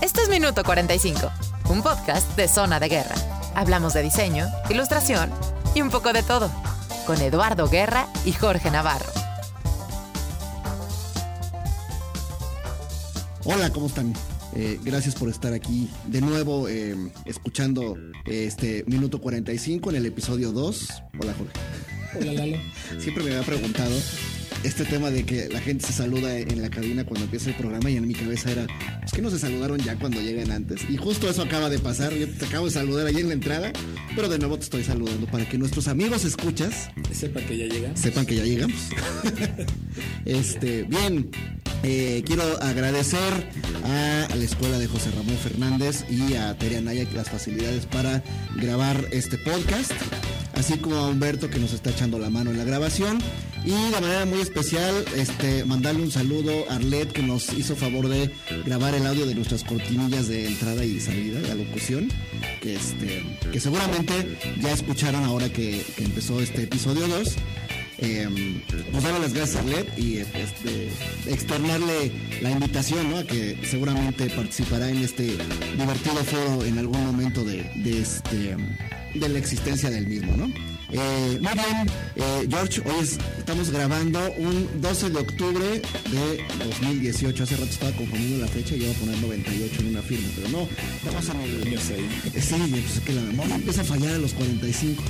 Esto es Minuto 45, un podcast de Zona de Guerra. Hablamos de diseño, ilustración y un poco de todo, con Eduardo Guerra y Jorge Navarro. Hola, ¿cómo están? Eh, gracias por estar aquí de nuevo eh, escuchando eh, este minuto 45 en el episodio 2. Hola Jorge. Hola Lalo. Siempre me había preguntado este tema de que la gente se saluda en la cabina cuando empieza el programa y en mi cabeza era, es que no se saludaron ya cuando lleguen antes. Y justo eso acaba de pasar, yo te acabo de saludar ahí en la entrada, pero de nuevo te estoy saludando para que nuestros amigos escuchas sepan que ya llegamos. Sepan que ya llegamos. este, bien, eh, quiero agradecer a, la escuela de José Ramón Fernández y a Tere Anaya las facilidades para grabar este podcast, así como a Humberto que nos está echando la mano en la grabación. Y de manera muy especial, este, mandarle un saludo a Arlet que nos hizo favor de grabar el audio de nuestras cortinillas de entrada y salida, de locución, que, este, que seguramente ya escucharon ahora que, empezó este episodio 2. Eh, pues darle las gracias a Arlet y este, externarle la invitación a que seguramente participará en este divertido foro en algún momento de, este, de la existencia del mismo, ¿no? Eh, muy bien, eh, George, hoy estamos grabando un 12 de octubre de 2018. Hace rato estaba confundiendo la fecha y iba a poner 98 en una firma, pero no, estamos en el. Yo sé. Sí, pues es que la memoria empieza a fallar a los 45.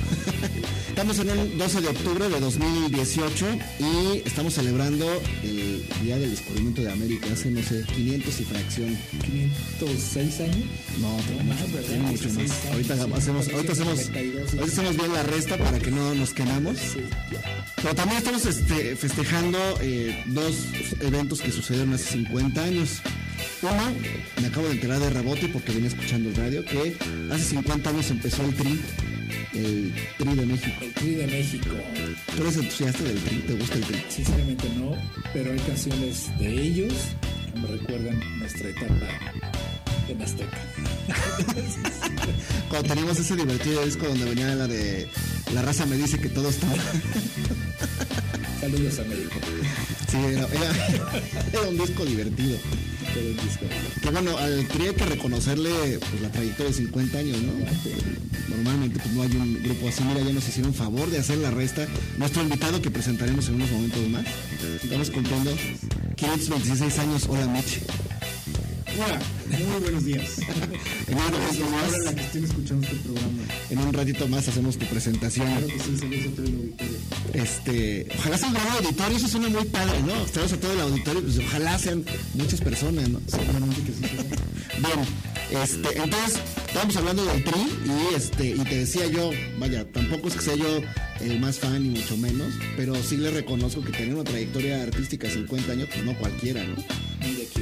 estamos en el 12 de octubre de 2018 y estamos celebrando el Día del Descubrimiento de América hace, no sé, 500 y fracción. ¿506 años? No, tengo mucho, ¿verdad? mucho más. Ahorita hacemos, ahorita hacemos, ahorita hacemos bien la resta para que no nos quemamos. Pero también estamos este, festejando eh, dos eventos que sucedieron hace 50 años. Uno, me acabo de enterar de rebote porque venía escuchando el radio, que hace 50 años empezó el TRI, el TRI de México. El Tri de México. ¿Tú eres entusiasta del TRI? ¿Te gusta el TRI? Sinceramente no, pero hay canciones de ellos que me recuerdan nuestra etapa en Azteca. Cuando teníamos ese divertido disco donde venía la de La raza me dice que todo está... Saludos a México. Sí, era, era, era un disco divertido. Disco. Que bueno, al hay que reconocerle pues, la trayectoria de 50 años, ¿no? Normalmente pues no hay un grupo así. Mira, ya nos hicieron favor de hacer la resta. Nuestro invitado que presentaremos en unos momentos más. Estamos cumpliendo 526 años. Hola, Mitch. Hola, muy buenos días. En un, ratito Ahora la más, que estén escuchando este programa. en un ratito más hacemos tu presentación. Claro que sí, saludos a todo el auditorio. Este, ojalá sea un gran auditorio, eso suena muy padre, ¿no? Saludos a todo el auditorio, pues ojalá sean muchas personas, ¿no? Seguramente que sí. Bien, este, entonces, estábamos hablando del tri y este, y te decía yo, vaya, tampoco es que sea yo el más fan ni mucho menos, pero sí le reconozco que tener una trayectoria artística de 50 años, pues no cualquiera, ¿no? Aquí.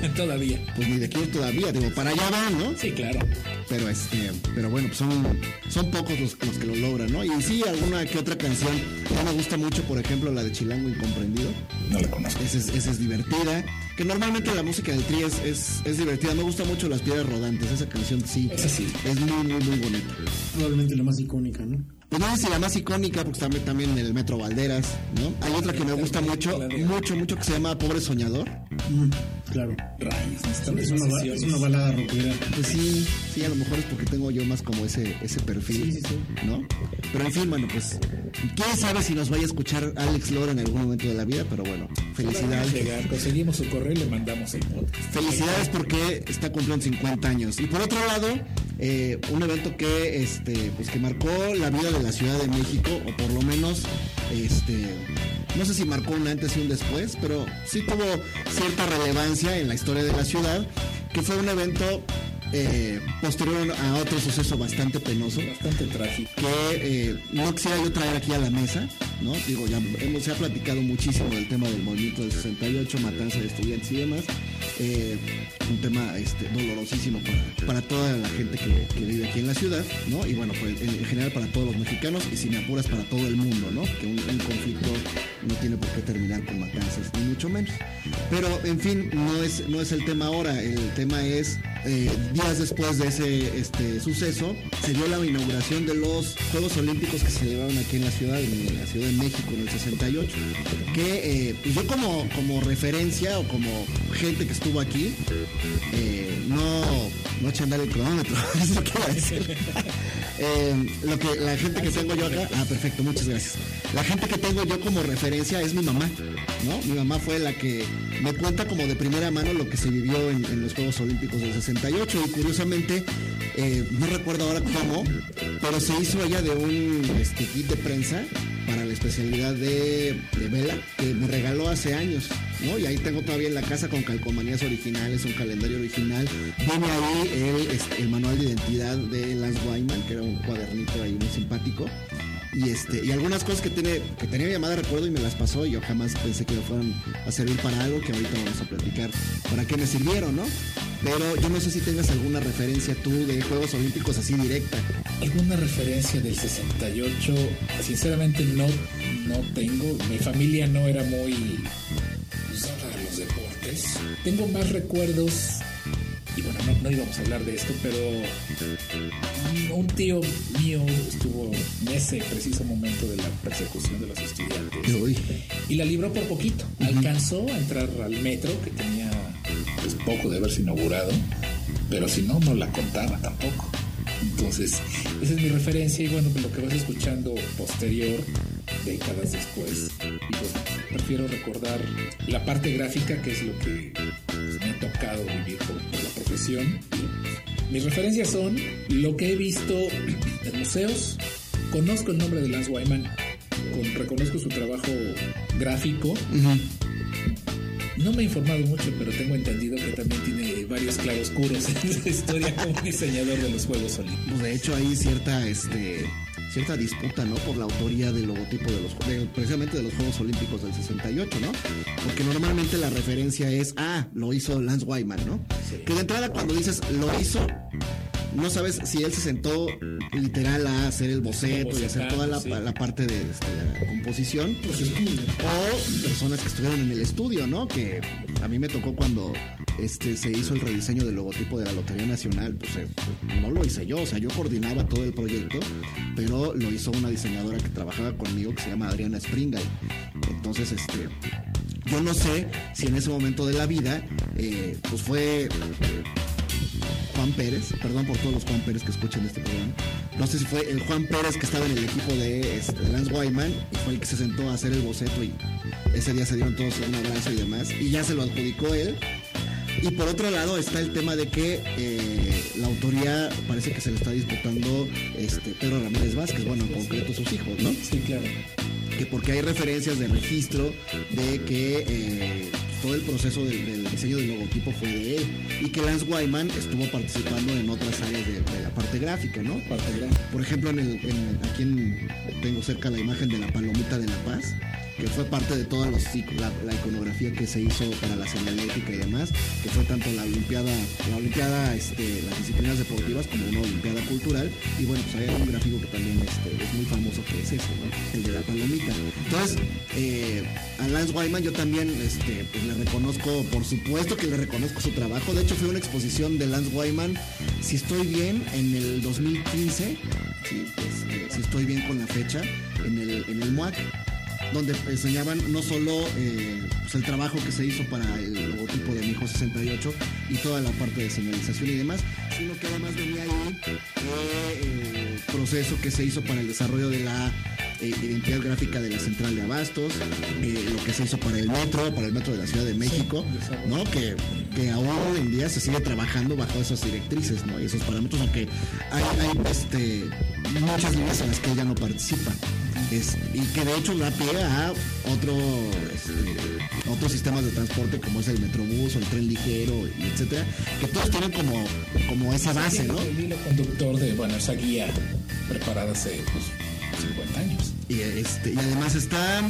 Todavía. Pues ni de aquí todavía, digo, para allá van, ¿no? Sí, claro. Pero este, pero bueno, pues son, son pocos los, los que lo logran, ¿no? Y sí, alguna que otra canción, no me gusta mucho, por ejemplo, la de Chilango Incomprendido. No la conozco. Esa es, esa es divertida. Que normalmente la música del tri es, es, es divertida. Me gusta mucho Las Piedras Rodantes. Esa canción sí. Esa sí. Es muy, muy, muy bonita. Probablemente la más icónica, ¿no? Pues no sé si la más icónica, porque también, también en el Metro Valderas, ¿no? Hay otra que me gusta mucho, mucho, mucho, que se llama Pobre Soñador. Mm, claro. Es una, es una balada rockera. Pues sí, sí, a lo mejor es porque tengo yo más como ese, ese perfil, Sí, sí, sí. ¿no? Pero en fin, bueno, pues, quién sabe si nos vaya a escuchar Alex Lora en algún momento de la vida, pero bueno, felicidades. Llegar, conseguimos su correo y le mandamos el podcast. Felicidades porque está cumpliendo 50 años. Y por otro lado, eh, un evento que este pues que marcó la vida de la Ciudad de México, o por lo menos, este no sé si marcó un antes y un después, pero sí tuvo cierta relevancia en la historia de la ciudad, que fue un evento eh, posterior a otro suceso bastante penoso Bastante trágico. que eh, no quisiera yo traer aquí a la mesa, ¿no? Digo, ya hemos, se ha platicado muchísimo del tema del movimiento del 68, matanza de estudiantes y demás. Eh, un tema este, dolorosísimo para, toda la gente que, vive aquí en la ciudad, ¿no? Y bueno, pues en, en general para todos los mexicanos y si me apuras para todo el mundo, ¿no? Que un, un conflicto no tiene por qué terminar con matanzas, ni mucho menos. Pero, en fin, no es, no es el tema ahora, el tema es eh, días después de ese este, suceso, se dio la inauguración de los Juegos Olímpicos que se llevaron aquí en la ciudad, en la Ciudad de México en el 68, que eh, pues yo como, como referencia o como gente que estuvo aquí, eh, no, no eché andar el cronómetro, es lo que iba a decir. Eh, lo que la gente que tengo yo acá, ah, perfecto, muchas gracias. La gente que tengo yo como referencia es mi mamá, ¿no? Mi mamá fue la que me cuenta como de primera mano lo que se vivió en, en los Juegos Olímpicos del 68 y curiosamente, no recuerdo ahora cómo, pero se hizo ella de un este, kit de prensa para la especialidad de, de vela que me regaló hace años, ¿no? Y ahí tengo todavía en la casa con calcomanías originales, un calendario original. Viene ahí el, este, manual de identidad de Lance Wyman, que era un cuadernito ahí muy simpático. Y este, y algunas cosas que tiene, que tenía mi llamada recuerdo y me las pasó y yo jamás pensé que me fueran a servir para algo que ahorita vamos a platicar para qué me sirvieron, ¿no? Pero yo no sé si tengas alguna referencia tú de Juegos Olímpicos así directa. ¿Alguna referencia del 68? Sinceramente no, no tengo. Mi familia no era muy usada a los deportes. Tengo más recuerdos, y bueno, no, no íbamos a hablar de esto, pero un, un tío mío estuvo en ese preciso momento de la persecución de los estudiantes Uy, y la libró por poquito. Alcanzó a entrar al metro, que tenía pues, poco de haberse inaugurado, pero si no, no la contaba tampoco. Entonces, esa es mi referencia y bueno, pues lo que vas escuchando posterior, décadas después, y pues prefiero recordar la parte gráfica, que es lo que me ha tocado vivir por, la profesión. Mis referencias son lo que he visto en museos, conozco el nombre de Lance Wyman, con- reconozco su trabajo gráfico, no me he informado mucho, pero tengo entendido que también tiene varios claroscuros en su historia como diseñador de los Juegos Olímpicos. pues de hecho hay cierta este cierta disputa, ¿no? Por la autoría del logotipo de los de- precisamente de los Juegos Olímpicos del 68, ¿no? Porque normalmente la referencia es, ah, lo hizo Lance Wyman, ¿no? Que de entrada cuando dices lo hizo, no sabes si él se sentó literal a hacer el boceto y hacer toda la, Sí. la parte de, este, la composición. O personas que estuvieron en el estudio, ¿no? Que a mí me tocó cuando este se hizo el rediseño del logotipo de la Lotería Nacional, pues eh, no lo hice yo, o sea, yo coordinaba todo el proyecto, pero lo hizo una diseñadora que trabajaba conmigo que se llama Adriana Springal. Entonces, este, yo no sé si en ese momento de la vida, eh, pues fue eh, Juan Pérez, perdón por todos los Juan Pérez que escuchan este programa. No sé si fue el Juan Pérez que estaba en el equipo de, este, de Lance Wyman y fue el que se sentó a hacer el boceto y ese día se dieron todos un abrazo y demás y ya se lo adjudicó él. Y por otro lado está el tema de que eh, la autoría parece que se le está disputando este, Pedro Ramírez Vázquez, bueno, en concreto sus hijos, ¿no? Sí, claro. que porque hay referencias de registro de que eh, todo el proceso del, del diseño del logotipo fue de él y que Lance Wyman estuvo participando en otras áreas de, de la parte gráfica, ¿no? Parte gráfica. Por ejemplo, en el, en- aquí en- tengo cerca la imagen de la palomita de la paz, que fue parte de toda los, la, la iconografía que se hizo para la señalética y demás, que fue tanto la olimpiada, la olimpiada, este, las disciplinas deportivas como una olimpiada cultural, y bueno, pues hay un gráfico que también este, es muy famoso que es ese, ¿no? El de la palomita. Entonces, eh, a Lance Wyman yo también este, pues, le reconozco, por supuesto que le reconozco su trabajo. De hecho, fue una exposición de Lance Wyman, si estoy bien, en el 2015, si, este, si estoy bien con la fecha, en el, en el MUAC donde enseñaban no solo eh, pues, el trabajo que se hizo para el logotipo de mi hijo 68 y toda la parte de señalización y demás, sino que además venía ahí eh, el proceso que se hizo para el desarrollo de la eh, identidad gráfica de la central de abastos, eh, lo que se hizo para el metro, para el metro de la Ciudad de México, ¿no? Que, que aún en día se sigue trabajando bajo esas directrices, ¿no? Y esos parámetros, aunque hay, hay, este, muchas líneas en las que ella no participa. Es- y que de hecho da pie a otro, este, otros sistemas de transporte como es el metrobús o el tren ligero, y etcétera, que todos tienen como, como esa base, ¿no? El hilo conductor de, bueno, esa guía preparada hace pues, 50 años. Y, este, y además está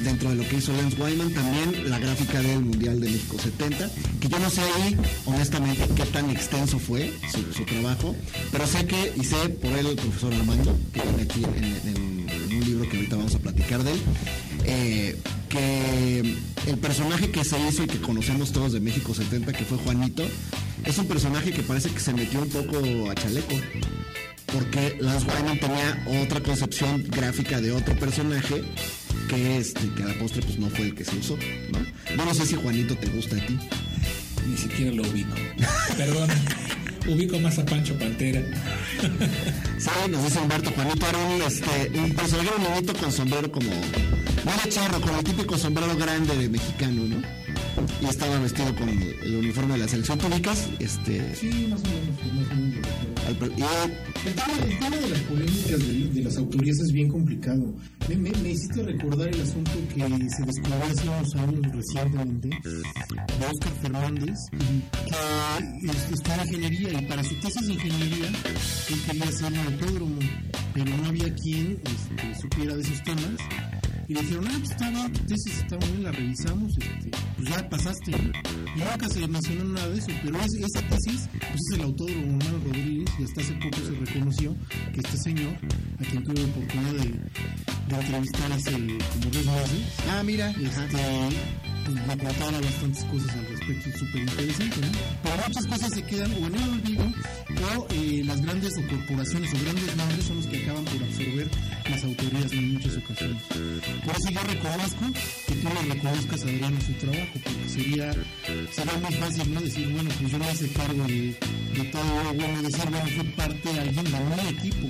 dentro de lo que hizo Lance Wyman también la gráfica del Mundial de México 70, que yo no sé ahí honestamente qué tan extenso fue su, trabajo, pero sé que, y sé por él el profesor Armando, que viene aquí en un libro que ahorita vamos a platicar de él, eh, que el personaje que se hizo y que conocemos todos de México 70, que fue Juanito, es un personaje que parece que se metió un poco a chaleco. Porque Lance Wyman tenía otra concepción gráfica de otro personaje que, este, que a la postre pues no fue el que se usó, ¿no? No, no sé si Juanito te gusta a ti. Ni siquiera lo ubico. Perdón. ubico más a Pancho Pantera. Sí, nos dice Humberto Juanito era un, este, un personaje, un niñito con sombrero como, no de charro, con el típico sombrero grande de mexicano, ¿no? Y estaba vestido con el, el uniforme de la selección. ¿Tú ubicas? Este, Sí, más o menos, más o menos. Y- El tema, de las polémicas de, las autorías es bien complicado. Me, me, me hiciste recordar el asunto que se descubrió hace unos años recientemente de Oscar Fernández, que es- estudia ingeniería y para su tesis de ingeniería él quería hacer un autódromo, pero no había quien este, supiera de esos temas. Y le dijeron, ah, pues está tu tesis está bien, la revisamos, este, ya pasaste. Y nunca se mencionó nada de eso, pero es- esa tesis, pues es el autódromo Manuel Rodríguez, y hasta hace poco se reconoció que este señor, a quien tuve la oportunidad de, de entrevistar hace como dos meses, ah, mira, este, pues me contaba bastantes cosas al respecto, súper interesante, ¿no? Pero muchas cosas se quedan o en el olvido, o eh, las grandes o corporaciones o grandes nombres son los que acaban por absorber las autorías en muchas ocasiones. Por eso yo reconozco que tú le reconozcas a Adriano su trabajo, porque sería, sería muy fácil, ¿no? Decir, bueno, pues yo me hice cargo de, de todo, bueno, decir, bueno, fue parte de alguien de mi equipo,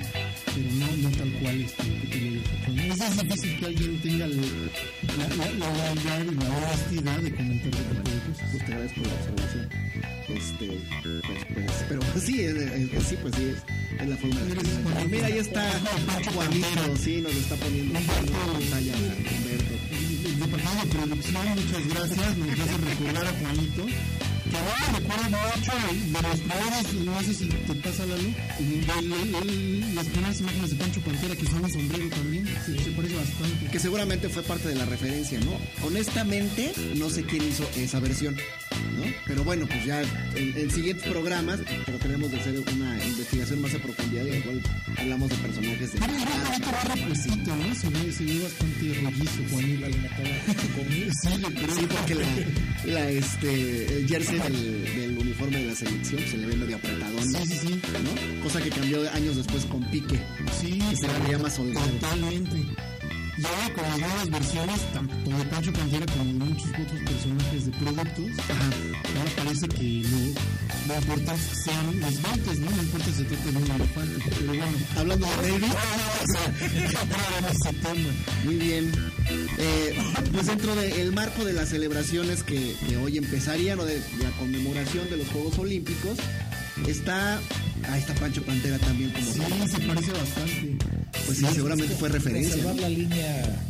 pero no, no tal cual este, que te lo digo. Es difícil que alguien tenga la, y la honestidad de comentar ese tipo de cosas. pues te agradezco la observación. Este, pues, pues, pero pues, sí, es, es- sí, pues sí, es, es la forma de. Mira, ahí está Juanito, sí, nos está poniendo en pantalla Humberto. Departamento de producción, muchas gracias, nos hace recordar a Juanito. Que ahora recuerdo mucho de los primeros, no sé si te pasa la luz, las primeras imágenes de Pancho Pantera que un sombrero también, se, se parece bastante. Que seguramente fue parte de la referencia, ¿no? Honestamente, no sé quién hizo esa versión, ¿no? Pero bueno, pues ya en, en siguientes programas trataremos de hacer una investigación más a profundidad la cual hablamos de personajes de... Pesito, ¿no? Se ve, se ve bastante rollizo, Juanito. Sí, le creo. Sí, porque la, la, este, el jersey del, del uniforme de la selección se le ve medio apretadón, Sí, sí, sí. ¿no? Cosa que cambió años después con Pique. Sí, Y se la veía más holgado. Totalmente. Y ahora con las nuevas versiones, tanto de Pancho Pantera como de muchos otros personajes de productos, ahora parece que lo, lo importante sean los guantes, ¿no? No importa si trata de un elefante, pero bueno. Hablando de tema. Muy bien. Eh, pues dentro del marco de las celebraciones que, que hoy empezarían o de la conmemoración de los Juegos Olímpicos, está. Ahí está Pancho Pantera también como. Sí, se parece bastante. Pues sí, seguramente fue referencia. ¿no? la línea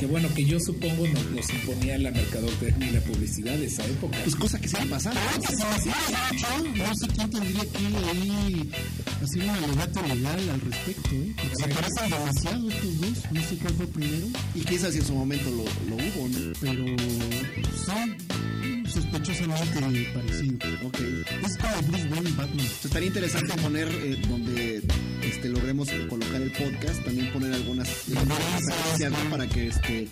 que bueno, que yo supongo nos, nos imponía la mercadotecnia y la publicidad de esa época. Pues cosa que se hacía mucho, no sé quién tendría que ahí hacer un alegato legal al respecto, ¿eh? Porque se parecen demasiado estos dos, no sé cuál fue primero, Y si en su momento lo, lo hubo, ¿no? pero son sospechosamente parecidos. Ok. Es como Bruce Wayne y Batman. Estaría interesante poner eh, donde este, logremos colocar el podcast, también poner algunas referencias ¿no? para que este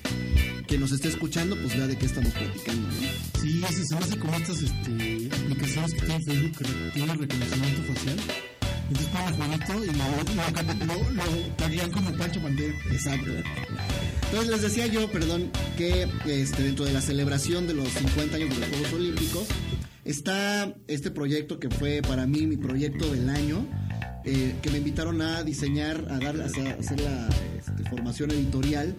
quien nos esté escuchando pues vea de qué estamos platicando, ¿no? Sí, ese se hace como estas este, aplicaciones que tiene Facebook que tienen reconocimiento facial. Entonces ponen a Juanito y lo, lo, lo, lo como Pancho Pantera. Exacto. Entonces les decía yo, perdón, que este, dentro de la celebración de los 50 años de los Juegos Olímpicos está este proyecto que fue para mí mi proyecto del año, eh, que me invitaron a diseñar, a dar, a hacer, la este, formación editorial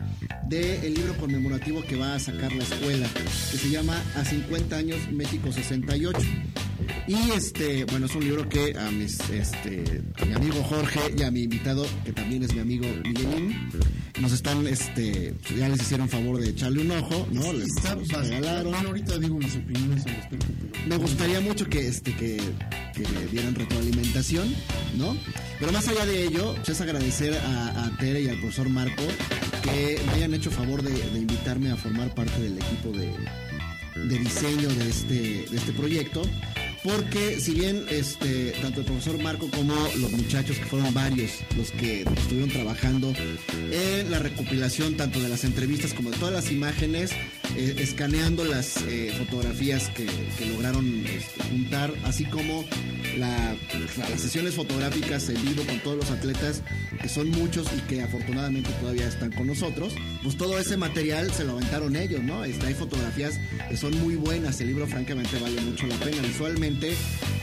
del libro conmemorativo que va a sacar la escuela, que se llama A 50 años México 68. Y este, bueno, es un libro que a mis, este, a mi amigo Jorge y a mi invitado, que también es mi amigo Miguelín, nos están, este, ya les hicieron favor de echarle un ojo, ¿no? Les Está regalaron. Bueno, ahorita digo mis opiniones al respecto, pero Me gustaría mucho que, este, que, que dieran retroalimentación, ¿no? Pero más allá de ello, pues es agradecer a, a Tere y al profesor Marco que me hayan hecho favor de, de invitarme a formar parte del equipo de, de diseño de este, de este proyecto. Porque si bien este, tanto el profesor Marco como los muchachos, que fueron varios los que estuvieron trabajando en la recopilación tanto de las entrevistas como de todas las imágenes, eh, escaneando las eh, fotografías que, lograron este, juntar, así como la- las sesiones fotográficas en vivo con todos los atletas, que son muchos y que afortunadamente todavía están con nosotros, pues todo ese material se lo aventaron ellos, ¿no? Este, hay fotografías que son muy buenas, el libro francamente vale mucho la pena. Visualmente,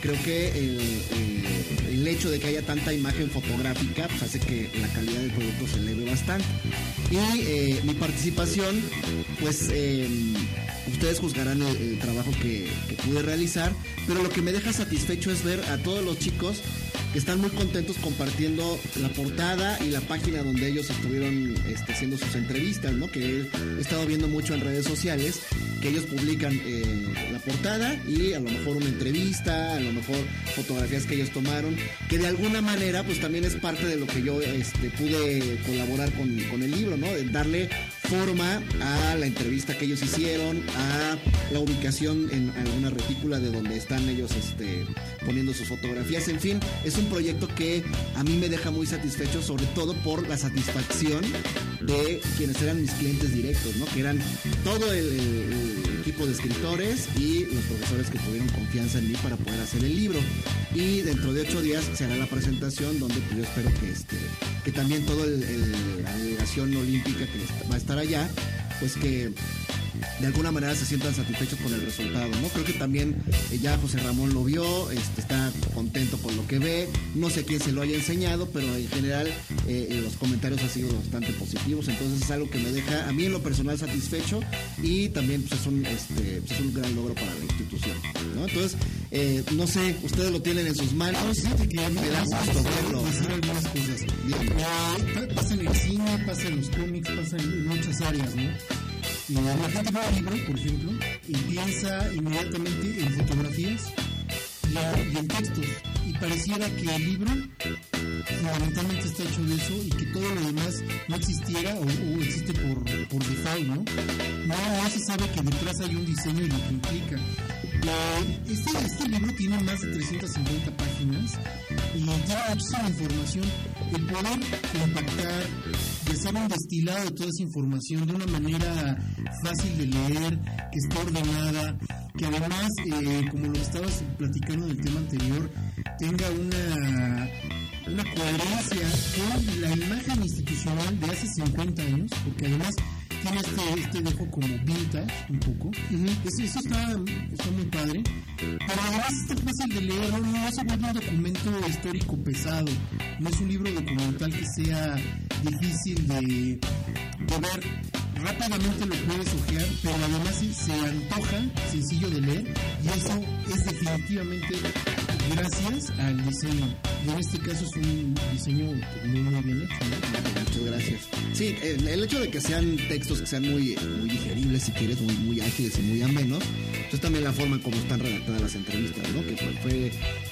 creo que el, el- hecho de que haya tanta imagen fotográfica, pues hace que la calidad del producto se eleve bastante. Y eh, mi participación, pues... eh, Ustedes juzgarán el, trabajo que, que pude realizar, pero lo que me deja satisfecho es ver a todos los chicos que están muy contentos compartiendo la portada y la página donde ellos estuvieron este, haciendo sus entrevistas, ¿no? Que he estado viendo mucho en redes sociales, que ellos publican eh, la portada y a lo mejor una entrevista, a lo mejor fotografías que ellos tomaron, que de alguna manera pues también es parte de lo que yo este, pude colaborar con, con el libro, ¿no? De darle forma a la entrevista que ellos hicieron, a la ubicación en alguna retícula de donde están ellos este, poniendo sus fotografías. En fin, es un proyecto que a mí me deja muy satisfecho, sobre todo por la satisfacción de quienes eran mis clientes directos, ¿no? Que eran todo el, el- equipo de escritores y los profesores que tuvieron confianza en mí para poder hacer el libro. Y dentro de ocho días se hará la presentación donde pues, yo espero que este que también el- la delegación olímpica que va a estar allá, pues que de alguna manera se sientan satisfechos con el resultado, ¿no? Creo que también eh, ya José Ramón lo vio, este, está contento con lo que ve, no sé quién se lo haya enseñado, pero en general eh, eh, los comentarios han sido bastante positivos, entonces es algo que me deja a mí en lo personal satisfecho y también pues, es, un, este, pues, es un gran logro para la institución, ¿no? Entonces, eh, no sé, ustedes lo tienen en sus manos, me da gusto verlo. algunas cosas. Pasa en el cine, pasa en los cómics, pasa en muchas áreas, ¿no? La gente ve un libro, por ejemplo, y piensa inmediatamente en fotografías y, en textos. Y pareciera que el libro fundamentalmente está hecho de eso y que todo lo demás no existiera o, existe por, por default, ¿no? No, se sabe que detrás hay un diseño y lo que implica. Eh, Este, este libro tiene más de 350 páginas y tiene muchísima información. El poder compactar y hacer un destilado de toda esa información de una manera fácil de leer, que esté ordenada, que además, eh, como lo estabas platicando en el tema anterior, tenga una, una coherencia con la imagen institucional de hace 50 años, porque además tiene este, este dejo como vintage un poco. eso, eso está, está muy padre. Pero además está fácil de leer, no, vuelve un documento histórico pesado. No es un libro documental que sea difícil de, de ver. Rápidamente lo puedes ojear, pero además se, se antoja sencillo de leer y eso es definitivamente gracias al diseño. Y en este caso es un diseño pues, muy, muy bien hecho. ¿no? Muchas gracias. Sí, el, hecho de que sean textos que sean muy, muy digeribles, si quieres, muy, muy ágiles y muy amenos, pues es también la forma en cómo están redactadas las entrevistas, ¿no? Que fue, fue,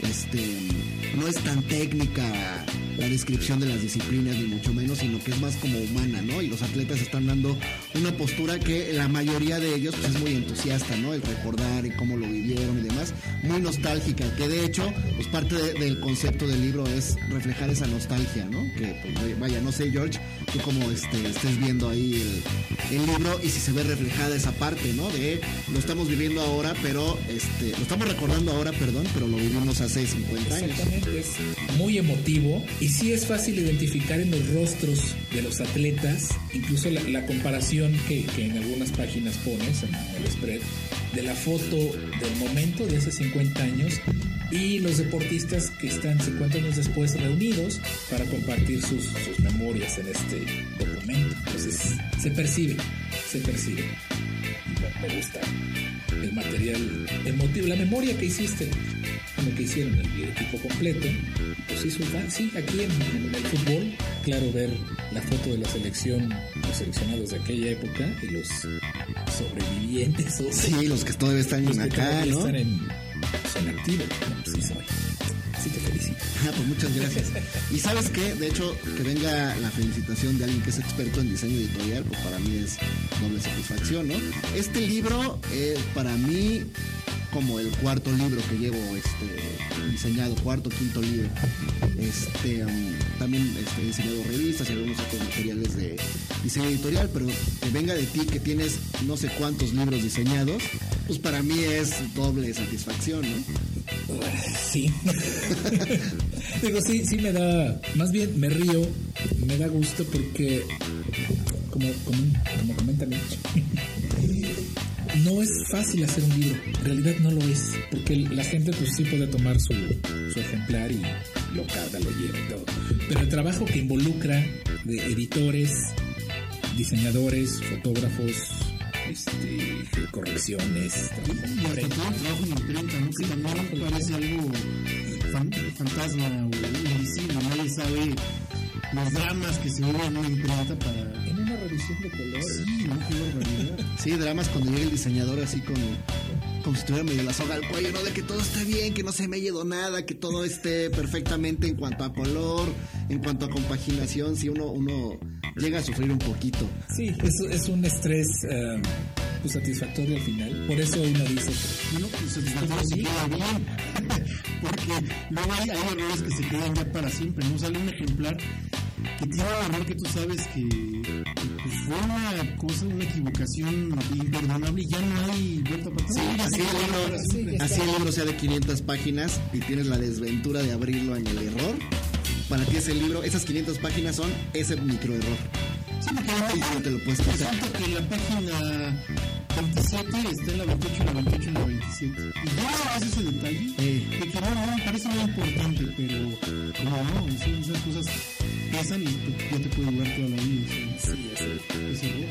este, no es tan técnica la descripción de las disciplinas, ni mucho menos, sino que es más como humana, ¿no? Y los atletas están dando una postura que la mayoría de ellos pues, es muy entusiasta, ¿no? El recordar y cómo lo vivieron y demás, muy nostálgica, que de hecho, pues parte de- del concepto del libro es reflejar esa nostalgia, ¿no? Que, pues, vaya, no sé, George, tú como este, estés viendo ahí el, libro y si se ve reflejada esa parte, ¿no? De lo estamos viviendo ahora, pero este, lo estamos recordando ahora, perdón, pero lo vivimos hace 50 años. Exactamente, es muy emotivo sí es fácil identificar en los rostros de los atletas, incluso la, comparación que, que en algunas páginas pones en el spread de la foto del momento de hace 50 años y los deportistas que están 50 años después reunidos para compartir sus, sus memorias en este documento. Entonces se percibe, se percibe. Y me gusta el material emotivo, la memoria que hiciste, lo que hicieron el, equipo completo, pues hizo igual, sí, aquí en, en el fútbol, claro, ver la foto de la selección, los seleccionados de aquella época y los sobrevivientes o Sí, los que todavía están los que acá, todavía ¿no? están en, son activos, no, pues sí soy. Sí te felicito. Pues muchas gracias. Y sabes qué, de hecho, que venga la felicitación de alguien que es experto en diseño editorial, pues para mí es doble satisfacción, ¿no? Este libro, eh, para mí, como el cuarto libro que llevo este, diseñado, cuarto, quinto libro. Este, también este, he diseñado revistas y algunos otros materiales de diseño editorial, pero que venga de ti que tienes no sé cuántos libros diseñados, pues para mí es doble satisfacción, ¿no? Sí. Digo, sí, sí me da, más bien me río, me da gusto porque, como, como, como comenta Mitch, no es fácil hacer un libro, en realidad no lo es, porque la gente pues sí puede tomar su, su ejemplar y lo carga, lo lleva y todo, pero el trabajo que involucra de editores, diseñadores, fotógrafos, este, correcciones, Y hasta todo el trabajo en imprenta, ¿no? Que también parece algo fan- fantasma o invisible, nadie sabe los dramas que se viven en una imprenta para... en una revisión de colores. Sí, ¿no? Sí, dramas cuando llega el diseñador así con como si estuviera medio la soga al cuello, ¿no? De que todo esté bien, que no se me haya ido nada, que todo esté perfectamente en cuanto a color, en cuanto a compaginación, si uno, uno llega a sufrir un poquito. Sí, es, es un estrés eh, pues, satisfactorio al final. Por eso uno dice que No, pues satisfactorio se queda bien. Porque luego hay, hay errores que se quedan ya para siempre. No sale un ejemplar que tiene un error que tú sabes que pues, fue una cosa, una equivocación imperdonable y ya no hay vuelta para atrás. Así el libro, así el libro sea de 500 páginas y tienes la desventura de abrirlo en el error. Para ti ese libro, esas 500 páginas son ese microerror. Sí, porque Y no te lo puedes quitar. resulta que la página 27 está en la 28, la 28 y la 27. Y ya no ese detalle. Eh. De que no, no, me parece muy importante, pero como no, sí, esas cosas pesan y te- ya te puede durar toda la vida. sí, error,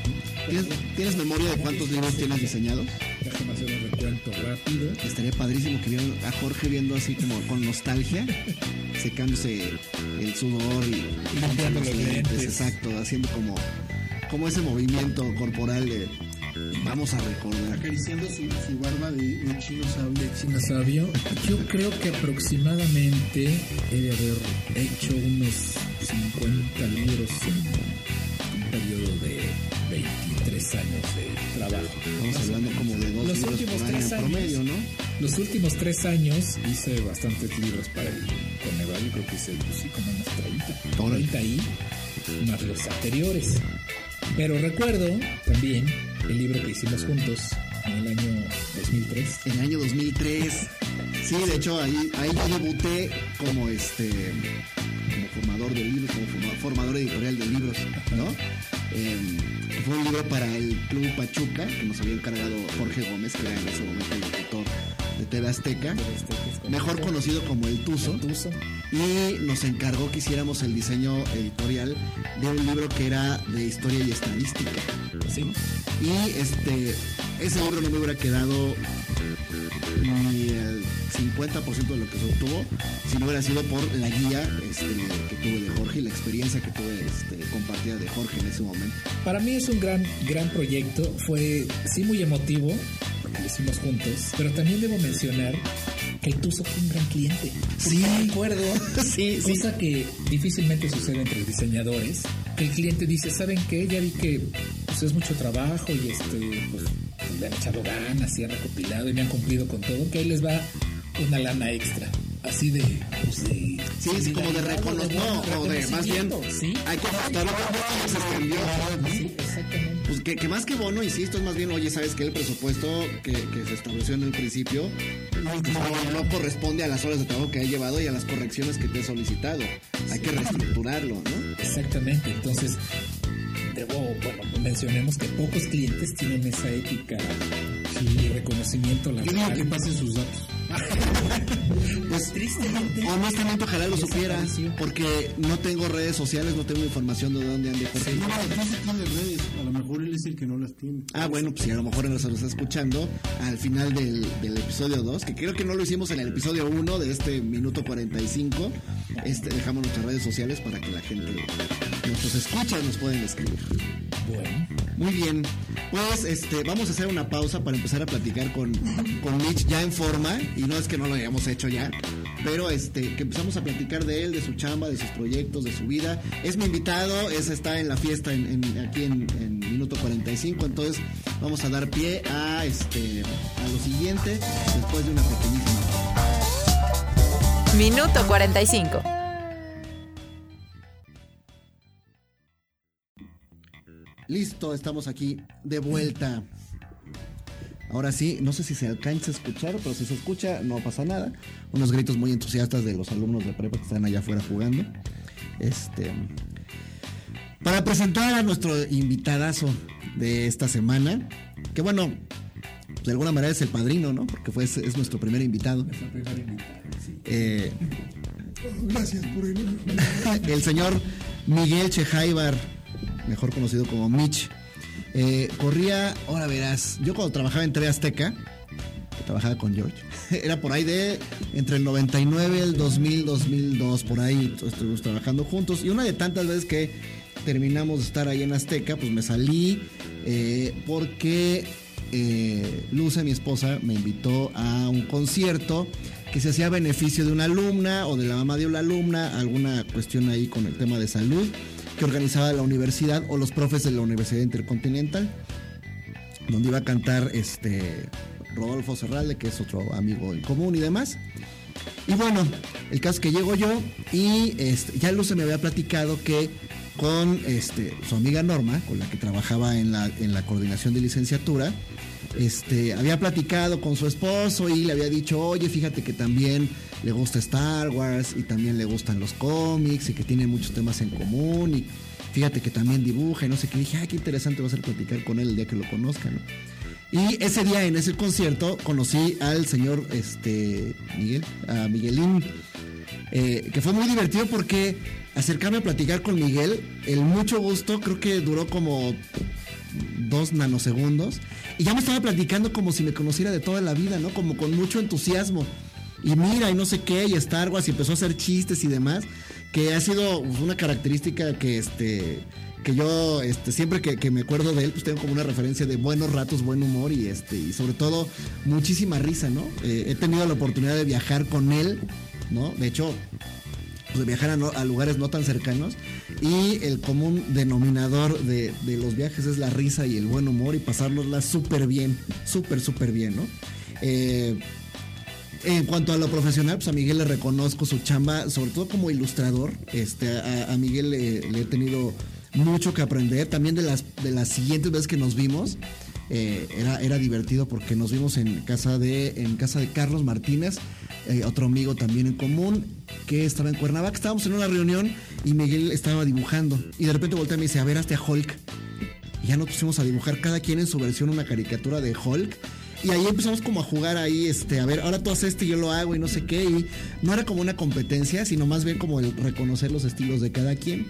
¿no? ¿Tienes, tienes memoria de cuántos libros tienes diseñados? déjame hacer un recuento rápido. Estaría padrísimo que vieran a Jorge viendo así como con nostalgia, secándose el sudor y, y Limpiando los lentes. exacto, haciendo como, como ese movimiento corporal de vamos a recordar. Acariciando su, su barba de, de chino sabio, yo creo que aproximadamente he de haber hecho unos 50 libros en un periodo de 23 años de trabajo. Estamos hablando como de dos Los libros últimos por tres años. promedio, ¿no? Los últimos tres años hice bastantes libros para el Coneval, yo creo que hice pues, sí, como unos 30, Órale. 30 ahí, más los anteriores. Pero recuerdo también el libro que hicimos juntos en el año 2003. En el año 2003. Sí, de hecho ahí, ahí yo debuté como este como formador de libros, como forma- formador editorial de libros, ¿no? Eh, fue un libro para el Club Pachuca que nos había encargado Jorge Gómez, que era en ese momento el locutor de TV Azteca, mejor conocido como El Tuzo. y nos encargó que hiciéramos el diseño editorial de un libro que era de historia y estadística. Sí. Y este, ese libro no me hubiera quedado ni el 50% de lo que se obtuvo si no hubiera sido por la guía este, que tuve de Jorge y la experiencia que tuve este, compartida de Jorge en ese momento. Para mí es un gran, gran proyecto. Fue sí muy emotivo, porque lo hicimos juntos, pero también debo mencionar que el fue un gran cliente. Sí. Me acuerdo, Sí, sí. cosa que difícilmente sucede entre diseñadores, que el cliente dice, ¿saben qué? Ya vi que pues, es mucho trabajo y este, pues, le han echado ganas y han recopilado y me han cumplido con todo, que ahí les va una lana extra. Así de, pues, de Sí, es como de reconocer, no, o de más bien, ¿sí? hay que ajustarlo como se escribió. Sí, exactamente. Pues que, que más que bono, insisto, es más bien, oye, ¿sabes que El presupuesto que, que se estableció en el principio no, no corresponde a las horas de trabajo que ha llevado y a las correcciones que te he solicitado. Hay que reestructurarlo, ¿no? Exactamente, entonces debo, bueno, mencionemos que pocos clientes tienen esa ética y reconocimiento Yo digo laboral. que pasen sus datos. Pues Tristemente, honestamente ojalá lo supiera, porque no tengo redes sociales, no tengo información de dónde ande Jorge. No, no, sí tienes redes. Mejor él es el que no las tiene. Ah, bueno, pues si a lo mejor nos lo está escuchando al final del, del episodio 2, que creo que no lo hicimos en el episodio 1 de este minuto 45. Este, dejamos nuestras redes sociales para que la gente, nuestros escuchas nos pueden escribir. bueno, Muy bien. Pues este, vamos a hacer una pausa para empezar a platicar con, con Mitch ya en forma. Y no es que no lo hayamos hecho ya. Pero este, que empezamos a platicar de él, de su chamba, de sus proyectos, de su vida. Es mi invitado, es, está en la fiesta en, en- aquí en, en minuto 45. Entonces vamos a dar pie a este a lo siguiente después de una pequeñísima. Minuto 45. Listo, estamos aquí de vuelta. Ahora sí, no sé si se alcanza a escuchar, pero si se escucha no pasa nada. Unos gritos muy entusiastas de los alumnos de prepa que están allá afuera jugando. Este, para presentar a nuestro invitadazo de esta semana, que bueno, de alguna manera es el padrino, ¿no? Porque fue, es, es nuestro primer invitado. Nuestro primer invitado, sí. Eh, Gracias por el... el señor Miguel Chejaibar, mejor conocido como Mitch, eh, corría, ahora verás, yo cuando trabajaba en TV Azteca, trabajaba con George, era por ahí de entre el 99, el 2000, 2002, por ahí estuvimos trabajando juntos y una de tantas veces que terminamos de estar ahí en Azteca, pues me salí eh, porque eh, Luce, mi esposa, me invitó a un concierto que se hacía a beneficio de una alumna o de la mamá de una alumna, alguna cuestión ahí con el tema de salud que organizaba la universidad o los profes de la Universidad Intercontinental, donde iba a cantar este Rodolfo Serralde, que es otro amigo en común y demás. Y bueno, el caso es que llego yo y este, ya Luce me había platicado que con este, su amiga Norma, con la que trabajaba en la, en la coordinación de licenciatura, este, había platicado con su esposo y le había dicho, oye, fíjate que también le gusta Star Wars y también le gustan los cómics y que tienen muchos temas en común y fíjate que también dibuja y no sé qué. dije, ay, qué interesante va a ser platicar con él el día que lo conozcan. ¿no? Y ese día en ese concierto conocí al señor este, Miguel, a Miguelín, eh, que fue muy divertido porque acercarme a platicar con Miguel, el mucho gusto, creo que duró como dos nanosegundos. Y ya me estaba platicando como si me conociera de toda la vida, ¿no? Como con mucho entusiasmo. Y mira, y no sé qué, y Star Wars, y empezó a hacer chistes y demás, que ha sido una característica que este que yo este, siempre que, me acuerdo de él, pues tengo como una referencia de buenos ratos, buen humor y este, y sobre todo muchísima risa, ¿no? Eh, he tenido la oportunidad de viajar con él, ¿no? De hecho, pues, de viajar a, no- a lugares no tan cercanos y el común denominador de, de los viajes es la risa y el buen humor y pasárnosla súper bien, súper, súper bien, ¿no? Eh, en cuanto a lo profesional, pues a Miguel le reconozco su chamba, sobre todo como ilustrador. Este, a, Miguel le, le he tenido mucho que aprender. También de las, de las siguientes veces que nos vimos, eh, era, era divertido porque nos vimos en casa de, en casa de Carlos Martínez, eh, otro amigo también en común, que estaba en Cuernavaca. Estábamos en una reunión y Miguel estaba dibujando. Y de repente voltea y me dice, a ver, hazte a Hulk. Y ya nos pusimos a dibujar cada quien en su versión una caricatura de Hulk. Y ahí empezamos como a jugar ahí, este, a ver, ahora tú haces este y yo lo hago y no sé qué. Y no era como una competencia, sino más bien como reconocer los estilos de cada quien.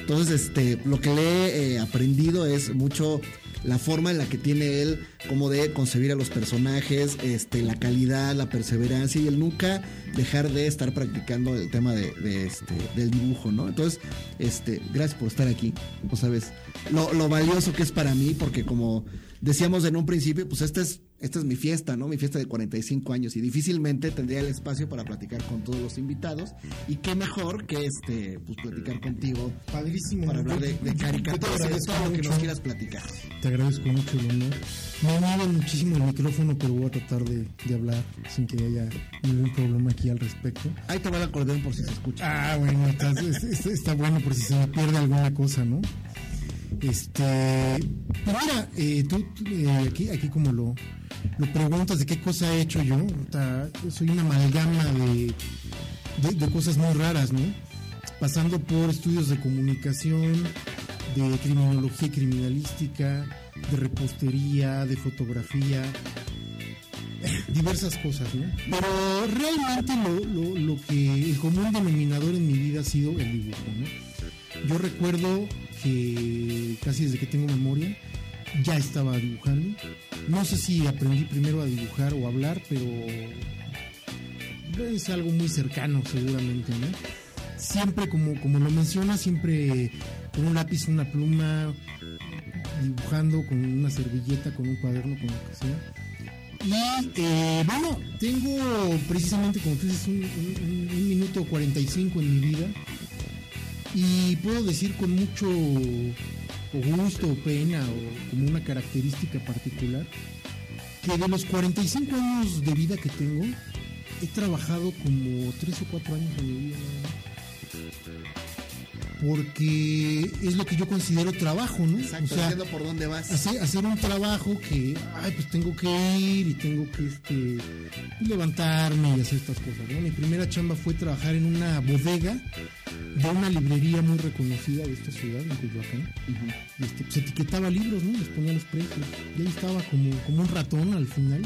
Entonces, este, lo que le he eh, aprendido es mucho la forma en la que tiene él como de concebir a los personajes, este, la calidad, la perseverancia y el nunca dejar de estar practicando el tema de, este, del dibujo, ¿no? Entonces, este, gracias por estar aquí. No sabes lo valioso que es para mí, porque como decíamos en un principio, pues esta es, esta es mi fiesta, ¿no? Mi fiesta de 45 años y difícilmente tendría el espacio para platicar con todos los invitados. Y qué mejor que este, pues platicar contigo Padrísimo. para hablar de, caricaturas y de todo lo que nos quieras platicar. Te agradezco mucho el honor. Me mueve muchísimo el micrófono, pero voy a tratar de, de hablar sin que haya ningún problema aquí al respecto. Ahí te va el acordeón por si se escucha. Ah, bueno, está, es- es- está bueno por si se me pierde alguna cosa, ¿no? Este, pero mira, eh, tú, eh, aquí, aquí como lo, lo preguntas de qué cosa he hecho yo, yo soy una amalgama de, de, de cosas muy raras, ¿no? Pasando por estudios de comunicación, de criminología y criminalística, de repostería, de fotografía, diversas cosas, ¿no? Pero realmente lo, lo, lo que el común denominador en mi vida ha sido el dibujo, ¿no? Yo recuerdo que casi desde que tengo memoria ya estaba dibujando. No sé si aprendí primero a dibujar o a hablar, pero es algo muy cercano seguramente. Siempre, como, como lo menciona, siempre con un lápiz, una pluma, dibujando con una servilleta, con un cuaderno, con lo que sea. Y eh, bueno, tengo precisamente, como tú dices, un minuto 45 en mi vida. Y puedo decir con mucho gusto o pena o como una característica particular que de los 45 años de vida que tengo, he trabajado como 3 o 4 años en mi vida. Porque es lo que yo considero trabajo, ¿no? Exacto, O sea, por dónde vas. hacer, hacer un trabajo que, ay, pues tengo que ir y tengo que este, levantarme y hacer estas cosas. ¿no? Mi primera chamba fue trabajar en una bodega de una librería muy reconocida de esta ciudad, en Coyoacán. Y este, pues etiquetaba libros, ¿no? Les ponía los precios. Y ahí estaba como, como un ratón al final.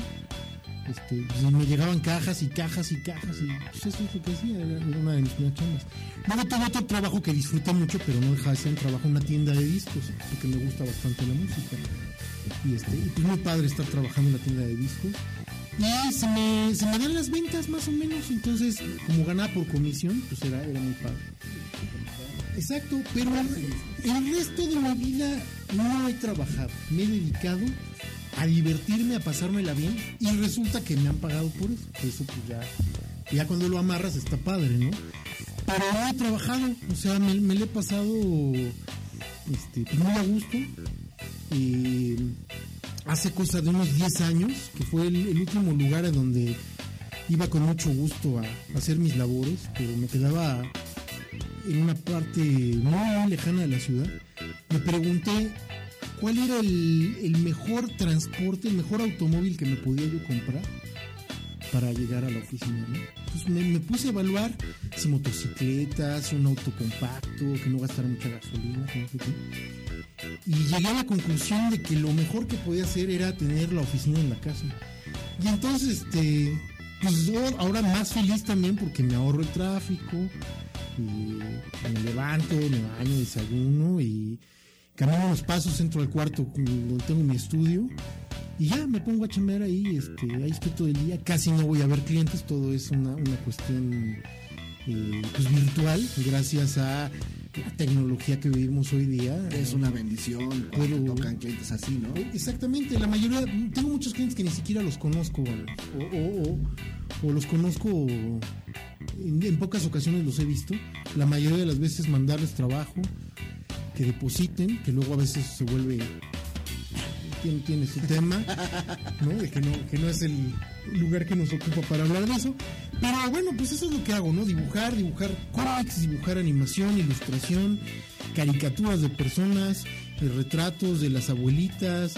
Este, pues, me llegaban cajas y cajas y cajas y pues eso es lo que hacía, era una de mis chambas. Luego tuve otro trabajo que disfruté mucho, pero no dejaba de ser un trabajo en una tienda de discos, porque me gusta bastante la música. Y este, y pues muy padre estar trabajando en la tienda de discos. Y se me, se me dan las ventas más o menos, entonces como ganaba por comisión, pues era, era muy padre. Exacto, pero el resto de mi vida no he trabajado, me he dedicado a divertirme, a pasármela bien y resulta que me han pagado por eso, eso pues ya, ya cuando lo amarras está padre, ¿no? Pero no he trabajado, o sea, me, me lo he pasado este, pues, muy a gusto. Y hace cosa de unos 10 años, que fue el, el último lugar en donde iba con mucho gusto a, a hacer mis labores, pero me quedaba en una parte muy lejana de la ciudad. Me pregunté cuál era el, el mejor transporte, el mejor automóvil que me podía yo comprar para llegar a la oficina. ¿no? Entonces me, me puse a evaluar si motocicletas, un auto compacto, que no gastara mucha gasolina, no sé qué. Y llegué a la conclusión de que lo mejor que podía hacer era tener la oficina en la casa. Y entonces, este, pues yo ahora más feliz también porque me ahorro el tráfico, y me levanto, me baño, desayuno y camino unos pasos, entro al cuarto donde tengo mi estudio y ya me pongo a chambear ahí, este, ahí estoy todo el día, casi no voy a ver clientes, todo es una, una cuestión eh, pues virtual, gracias a la tecnología que vivimos hoy día. Es una bendición Pero- tocan clientes así, ¿no? Exactamente, la mayoría, tengo muchos clientes que ni siquiera los conozco, o, o- o- o los conozco, en, en pocas ocasiones los he visto, la mayoría de las veces mandarles trabajo, que depositen, que luego a veces se vuelve, tiene, tiene su tema, ¿no? De que no, que no es el lugar que nos ocupa para hablar de eso, pero bueno, pues eso es lo que hago, ¿no? Dibujar, dibujar cómics, dibujar animación, ilustración, caricaturas de personas, eh, retratos de las abuelitas,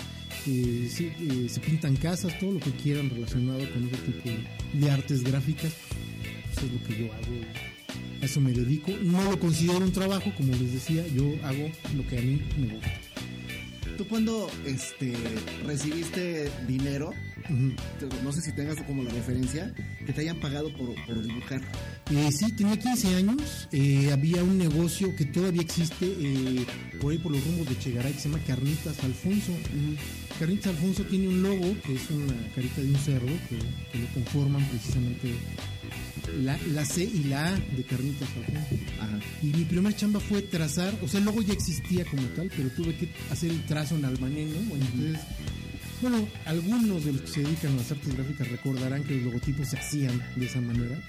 eh, se, eh, se pintan casas, todo lo que quieran relacionado con ese tipo de artes gráficas, pues es lo que yo hago. A eso me dedico. No lo considero un trabajo, como les decía, yo hago lo que a mí me gusta. Tú cuando este, recibiste dinero, No sé si tengas como la referencia, que te hayan pagado por, por dibujar. Eh, sí, tenía 15 años. eh, había un negocio que todavía existe eh, por ahí por los rumbos de Chegaray que se llama Carnitas Alfonso. Carnitas Alfonso tiene un logo que es una carita de un cerdo que, que lo conforman precisamente la, la C y la A de Carnitas Alfonso. Ajá. Y mi primer chamba fue trazar, o sea, el logo ya existía como tal, pero tuve que hacer el trazo en albaneno. Bueno, entonces, bueno, algunos de los que se dedican a las artes gráficas recordarán que los logotipos se hacían de esa manera.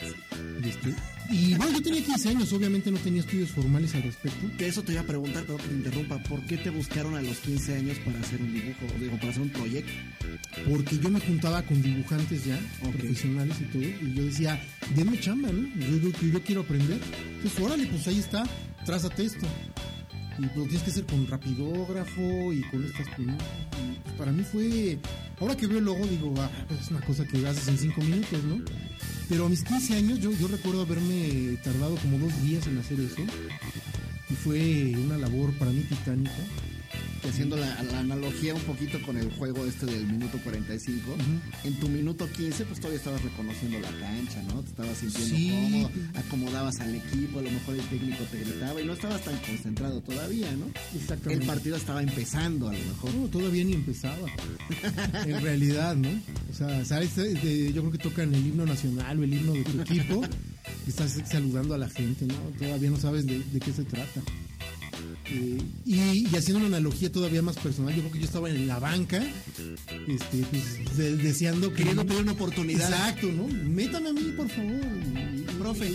Y, y bueno, yo tenía 15 años, obviamente no tenía estudios formales al respecto. Que eso te iba a preguntar, perdón que te interrumpa, ¿por qué te buscaron a los 15 años para hacer un dibujo, digo, para hacer un proyecto? porque yo me juntaba con dibujantes ya, profesionales y todo, y yo decía, denme chamba, ¿no? Yo, yo, yo quiero aprender. Entonces, órale, pues ahí está, trázate esto. Y pues, lo tienes que hacer con rapidógrafo y con estas. Y, pues, para mí fue, ahora que veo el logo, digo, ah, pues es una cosa que haces en cinco minutos, ¿no? Pero a mis 15 años yo, yo recuerdo haberme tardado como dos días en hacer eso. Y fue una labor para mí titánica. Que haciendo la, la analogía un poquito con el juego este del minuto 45, en tu minuto 15 pues todavía estabas reconociendo la cancha, ¿no? Te estabas sintiendo Sí. cómodo, acomodabas al equipo, a lo mejor el técnico te gritaba y no estabas tan concentrado todavía, ¿no? Exactamente. El partido estaba empezando a lo mejor. No, todavía ni empezaba. en realidad, ¿no? O sea, ¿sabes? Yo creo que tocan el himno nacional o el himno de tu equipo. y estás saludando a la gente, ¿no? Todavía no sabes de, de qué se trata. Eh, y, y haciendo una analogía todavía más personal, yo creo que yo estaba en la banca, este, pues, de- deseando que. Queriendo pedir una oportunidad. Exacto, ¿no? Métame a mí, por favor. Profe.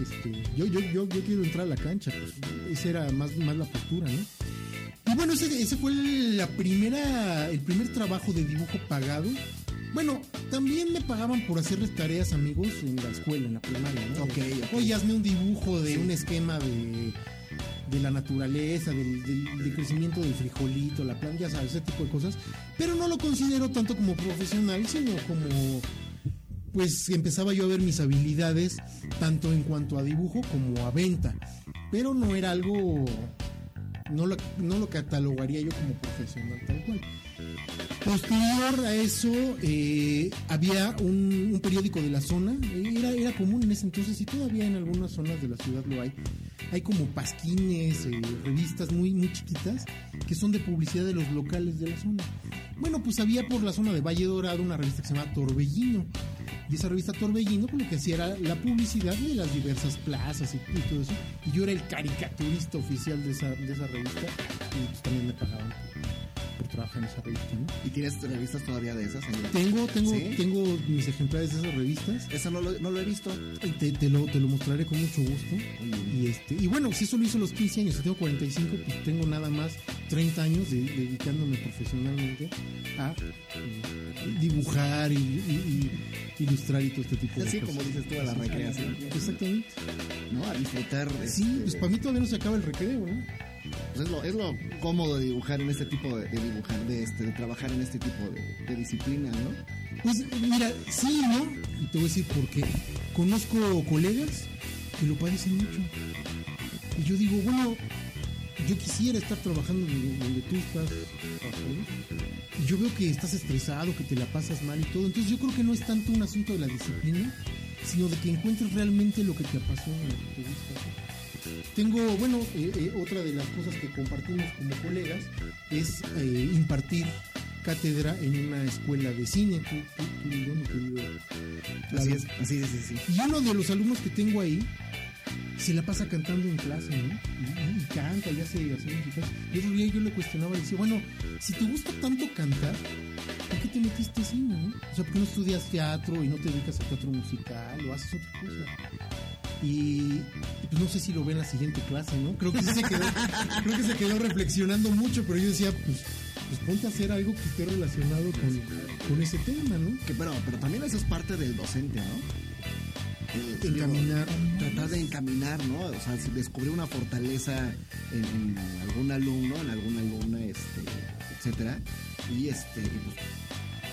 Este, yo, yo, yo, yo quiero entrar a la cancha, pues, esa era más, más la postura, ¿no? Y bueno, ese, ese fue la primera, el primer trabajo de dibujo pagado. Bueno, también me pagaban por hacerles tareas, amigos, en la escuela, en la primaria, ¿no? Ok, De, ok. Oye, hazme un dibujo de un esquema de, de la naturaleza, del, crecimiento del frijolito, la planta, ya sabes, ese tipo de cosas. Pero no lo considero tanto como profesional, sino como pues empezaba yo a ver mis habilidades tanto en cuanto a dibujo como a venta. Pero no era algo, no lo, no lo catalogaría yo como profesional tal cual. Posterior a eso, eh, había un, periódico de la zona, eh, era, era común en ese entonces y todavía en algunas zonas de la ciudad lo hay. Hay como pasquines, eh, revistas muy, muy chiquitas que son de publicidad de los locales de la zona. Bueno, pues había por la zona de Valle Dorado una revista que se llama Torbellino. Y esa revista Torbellino, pues, lo que hacía era la publicidad de las diversas plazas y, y todo eso. Y yo era el caricaturista oficial de esa, de esa revista y pues, también me pagaban por, por trabajar en esa revista. ¿no? ¿Y tienes revistas todavía de esas? Tengo, tengo, ¿Sí? tengo mis ejemplares de esas revistas. Eso no lo, no lo he visto. Y te, te lo, te lo mostraré con mucho gusto. Y este y bueno, si eso lo hice a los 15 años, si tengo 45, pues tengo nada más 30 años de, dedicándome profesionalmente a eh, dibujar y, y- y ilustrar y todo este tipo de Así cosas. como dices tú, a la recreación. Exactamente. ¿No? A disfrutar. Sí, este, pues para mí todavía no se acaba el recreo, ¿no? Es, lo, es lo cómodo de dibujar en este tipo de, dibujar, de, este, de trabajar en este tipo de, disciplina, ¿no? Pues mira, sí, ¿no? Y te voy a decir por qué. Conozco colegas que lo padecen mucho. Y yo digo, bueno, yo quisiera estar trabajando donde, tú estás. Y yo veo que estás estresado, que te la pasas mal y todo. Entonces yo creo que no es tanto un asunto de la disciplina, sino de que encuentres realmente lo que te apasiona, lo que te gusta. Tengo, bueno, eh, eh, otra de las cosas que compartimos como colegas es eh, impartir cátedra en una escuela de cine. Tú, tú, tú yo, querido Así es, así es, sí, sí. Y uno de los alumnos que tengo ahí se la pasa cantando en clase, ¿no? Y, y canta y hace, hace música. Y otro día yo le cuestionaba y decía, bueno, si te gusta tanto cantar, ¿por qué te metiste cine, no? O sea, ¿por qué no estudias teatro y no te dedicas a teatro musical o haces otra cosa? Y, pues no sé si lo ve en la siguiente clase, ¿no? Creo que sí se quedó, creo que se quedó reflexionando mucho, pero yo decía, pues, pues ponte a hacer algo que esté relacionado con, con ese tema, ¿no? Que, pero, pero también eso es parte del docente, ¿no? El- Encaminar. tratar de encaminar, ¿no? O sea, si descubrir una fortaleza en, en algún alumno, en alguna alumna, este, etcétera. Y este, y pues,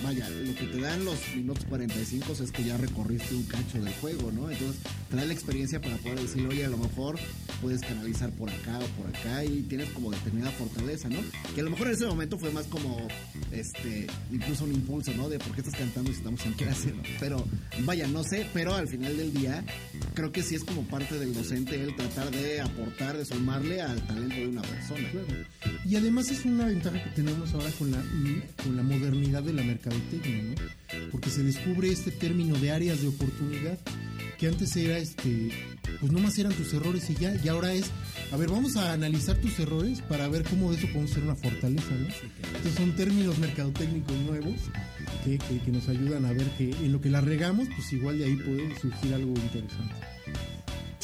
vaya, lo que te dan los minutos 45 es que ya recorriste un cacho del juego, ¿no? Entonces, te da la experiencia para poder decir, oye, a lo mejor puedes canalizar por acá o por acá y tienes como determinada fortaleza, ¿no? Que a lo mejor en ese momento fue más como, este, incluso un impulso, ¿no? De por qué estás cantando si estamos en clase, ¿no? Pero, vaya, no sé, pero al final del día, creo que sí es como parte del docente el tratar de aportar, de sumarle al talento de una persona. Claro. Y además es una ventaja que tenemos ahora con la, con la modernidad de la mercadotecnia, ¿no? Porque se descubre este término de áreas de oportunidad que antes era este pues nomás eran tus errores y ya, y ahora es, a ver, vamos a analizar tus errores para ver cómo de eso podemos hacer una fortaleza, ¿no? Entonces son términos mercadotécnicos nuevos que, que- nos ayudan a ver que en lo que la regamos, pues igual de ahí puede surgir algo interesante.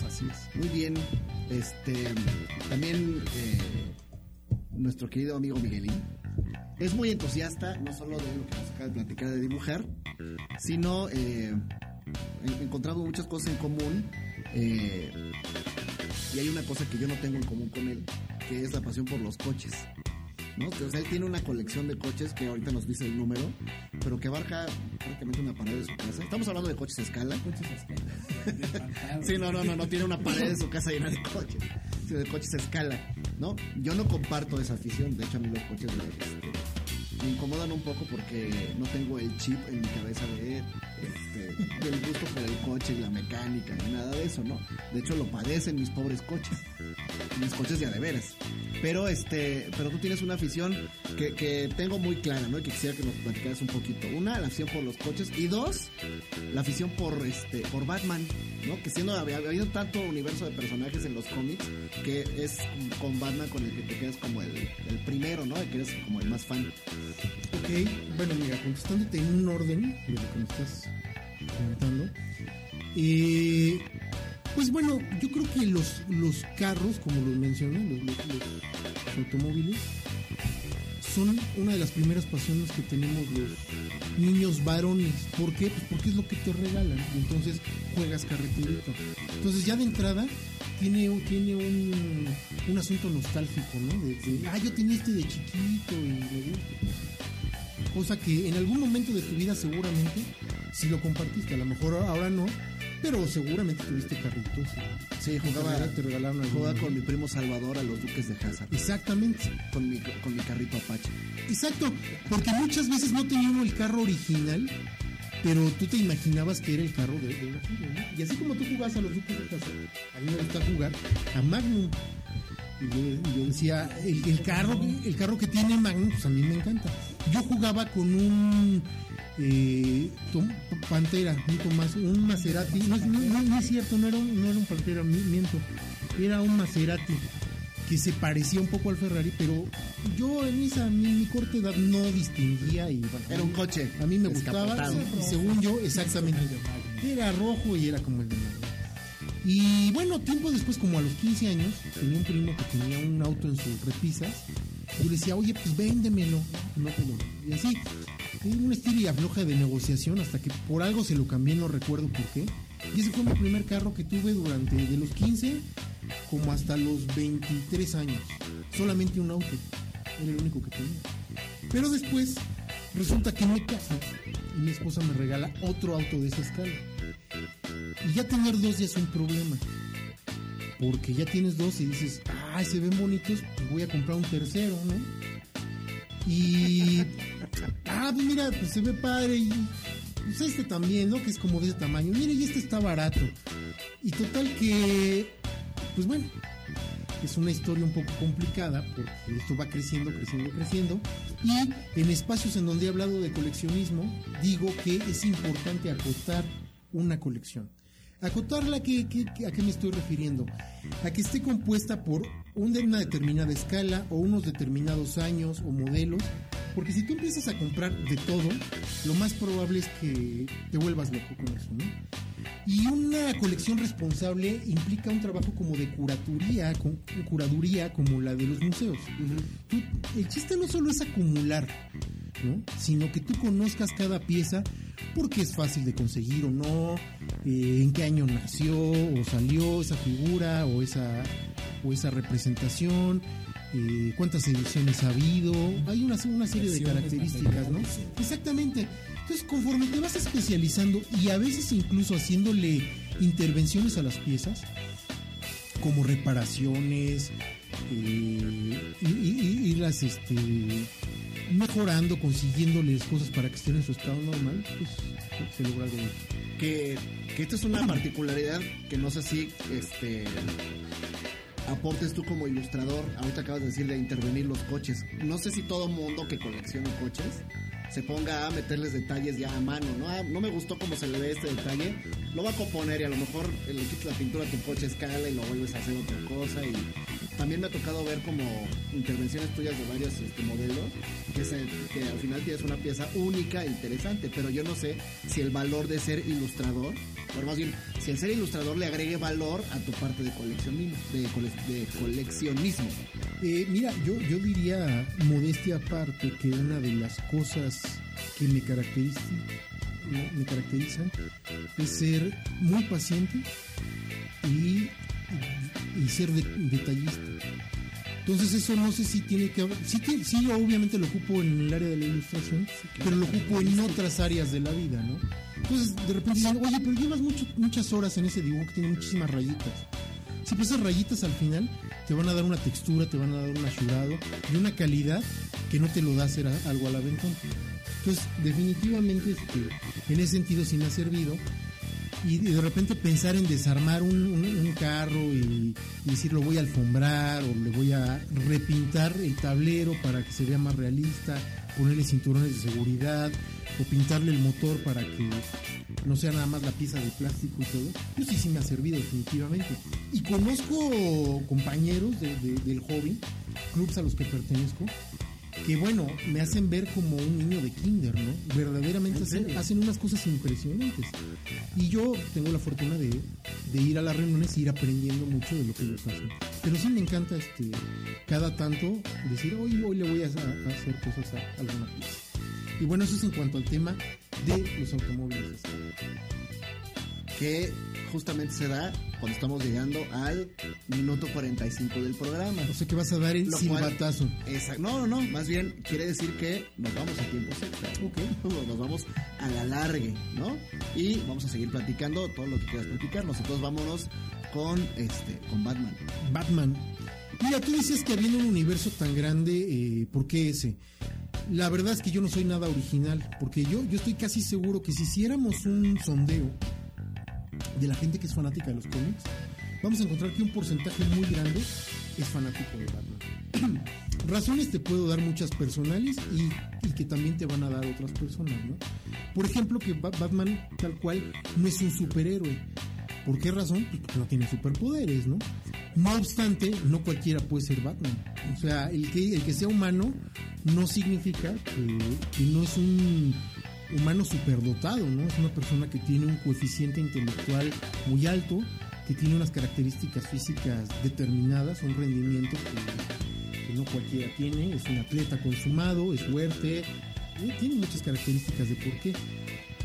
Así es. Muy bien, este, también eh, nuestro querido amigo Miguelín es muy entusiasta, no solo de lo que nos acaba de platicar de dibujar, sino eh, he encontrado muchas cosas en común. eh, y hay una cosa que yo no tengo en común con él, que es la pasión por los coches. ¿No? O sea, él tiene una colección de coches que ahorita nos dice el número, pero que abarca prácticamente una pared de su casa. Estamos hablando de coches a escala. Sí, no, no, no, no tiene una pared en su casa llena de coches, sino de coches a escala, ¿no? Yo no comparto esa afición, de hecho a mí los coches me, este, me incomodan un poco porque no tengo el chip en mi cabeza de, este, del gusto por el coche y la mecánica ni nada de eso, ¿no? De hecho lo padecen mis pobres coches. mis coches ya de veras. Pero este, pero tú tienes una afición que, que tengo muy clara, ¿no? Y que quisiera que nos platicaras un poquito. Una, la afición por los coches y dos, la afición por este, por Batman, ¿no? Que siendo había tanto universo de personajes en los cómics que es con Batman con el que te quedas como el, el primero, ¿no? Que eres como el más fan. Ok, bueno, mira, contestándote en un orden de lo estás comentando. Pues bueno, yo creo que los, los carros, como los mencioné, los, automóviles, son una de las primeras pasiones que tenemos los niños varones. ¿Por qué? Pues porque es lo que te regalan. Entonces juegas carreterita. Entonces ya de entrada tiene, tiene un, un asunto nostálgico, ¿no? De, de, ah, yo tenía este de chiquito y me gusta. Cosa que en algún momento de tu vida seguramente si lo compartiste. A lo mejor ahora no, pero seguramente tuviste carritos. Sí, jugaba, Te regalaron jugaba con mi primo Salvador a los Duques de Hazard. Exactamente. Con mi, con mi carrito Apache. Exacto, porque muchas veces no tenía uno el carro original, pero tú te imaginabas que era el carro de, de una serie, ¿no? Y así como tú jugabas a los Duques de Hazard, a mí me gusta jugar a Magnum. Y yo, decía, el, el carro el carro que tiene Magnum, pues a mí me encanta. Yo jugaba con un eh, Tom- Pantera, un, Tomás, un Maserati. No, es- no- no- no es cierto, no era un, no era un Pantera, mi- miento. Era un Maserati que se parecía un poco al Ferrari, pero yo en esa mi, mi corta edad no distinguía y bueno, Era un coche a mí me gustaba y según yo exactamente era rojo y era como el de. Y bueno tiempo después como a los 15 años tenía un primo que tenía un auto en sus repisas. Yo le decía oye pues véndemelo no lo y así una estira afloja de negociación hasta que por algo se lo cambié no recuerdo por qué. Y ese fue mi primer carro que tuve durante de los 15 como hasta los 23 años. Solamente un auto. Era el único que tenía. Pero después resulta que me caso y mi esposa me regala otro auto de esa escala. Y ya tener dos ya es un problema. Porque ya tienes dos y dices, ay, se ven bonitos, pues voy a comprar un tercero, ¿no? Y, ah, pues mira, pues se ve padre y, pues este también, ¿no? Que es como de ese tamaño. Mire, y este está barato. Y total que, pues bueno, es una historia un poco complicada porque esto va creciendo, creciendo, creciendo. Y en espacios en donde he hablado de coleccionismo, digo que es importante acotar una colección. Acotarla, ¿qué- qué- ¿a qué me estoy refiriendo? A que esté compuesta por un- una determinada escala o unos determinados años o modelos. Porque si tú empiezas a comprar de todo, lo más probable es que te vuelvas loco con eso, ¿no? Y una colección responsable implica un trabajo como de curatoría, con, curaduría como la de los museos. El chiste no solo es acumular, ¿no? sino que tú conozcas cada pieza porque es fácil de conseguir o no, eh, en qué año nació o salió esa figura o esa, o esa representación. Eh, cuántas ediciones ha habido, hay una, una serie de características, ¿no? Exactamente. Entonces, conforme te vas especializando y a veces incluso haciéndole intervenciones a las piezas, como reparaciones, eh, y, y- y- irlas este, mejorando, consiguiéndoles cosas para que estén en su estado normal, pues se logra algo. que, que esta es una particularidad que no sé si este aportes tú como ilustrador. Ahorita acabas de decir de intervenir los coches. No sé si todo mundo que colecciona coches se ponga a meterles detalles ya a mano, ¿no? Ah, no me gustó cómo se le ve este detalle, lo va a componer y a lo mejor le quitas la pintura a tu coche escala y lo vuelves a hacer otra cosa y también me ha tocado ver como intervenciones tuyas de varios este, modelos que, se- que al final tienes una pieza única e interesante, pero yo no sé si el valor de ser ilustrador, o más bien, si el ser ilustrador le agregue valor a tu parte de coleccionismo. De, cole- de coleccionismo. Eh, mira, yo, yo diría, modestia aparte, que una de las cosas que me caracterizan, me caracterizan es ser muy paciente y, y ser de- detallista. Entonces eso no sé si tiene que haber, sí, sí obviamente lo ocupo en el área de la ilustración, pero lo ocupo en otras áreas de la vida, ¿no? Entonces de repente dicen, oye, pero llevas mucho- muchas horas en ese dibujo que tiene muchísimas rayitas. Sí, pues esas rayitas al final te van a dar una textura, te van a dar un ayudado y una calidad que no te lo da hacer algo a la ventana. Entonces, definitivamente, este, en ese sentido sí me ha servido. Y de repente pensar en desarmar un, carro y, y decir lo voy a alfombrar o le voy a repintar el tablero para que se vea más realista, ponerle cinturones de seguridad o pintarle el motor para que no sea nada más la pieza de plástico y todo, pues sí, sí me ha servido definitivamente. Y conozco compañeros de- de- del hobby, clubs a los que pertenezco, que bueno, me hacen ver como un niño de kinder, ¿no? Verdaderamente ¿En hacen, unas cosas impresionantes. Y yo tengo la fortuna de, de ir a las reuniones y ir aprendiendo mucho de lo que ellos hacen. Pero sí me encanta este cada tanto decir, hoy, hoy le voy a, a hacer cosas a, alguna pieza. Y bueno, eso es en cuanto al tema de los automóviles. Que justamente se da cuando estamos llegando al minuto 45 del programa. O sea que vas a dar el silbatazo. Exacto. No, no, no. Más bien quiere decir que nos vamos a tiempo extra. Ok. Nos vamos a la largue, ¿no? Y vamos a seguir platicando todo lo que quieras platicarnos. Entonces vámonos con este, con Batman. Batman. Mira, tú dices que habiendo un universo tan grande, eh, ¿por qué ese? La verdad es que yo no soy nada original, porque yo, yo estoy casi seguro que si hiciéramos un sondeo de la gente que es fanática de los cómics, vamos a encontrar que un porcentaje muy grande es fanático de Batman. Razones te puedo dar muchas personales y, que también te van a dar otras personas, ¿no? Por ejemplo, que Ba- Batman tal cual no es un superhéroe. ¿Por qué razón? Pues porque no tiene superpoderes, ¿no? No obstante, no cualquiera puede ser Batman. O sea, el que, el que sea humano no significa que no es un humano superdotado, ¿no? Es una persona que tiene un coeficiente intelectual muy alto, que tiene unas características físicas determinadas, un rendimiento que, que no cualquiera tiene, es un atleta consumado, es fuerte, tiene muchas características de por qué.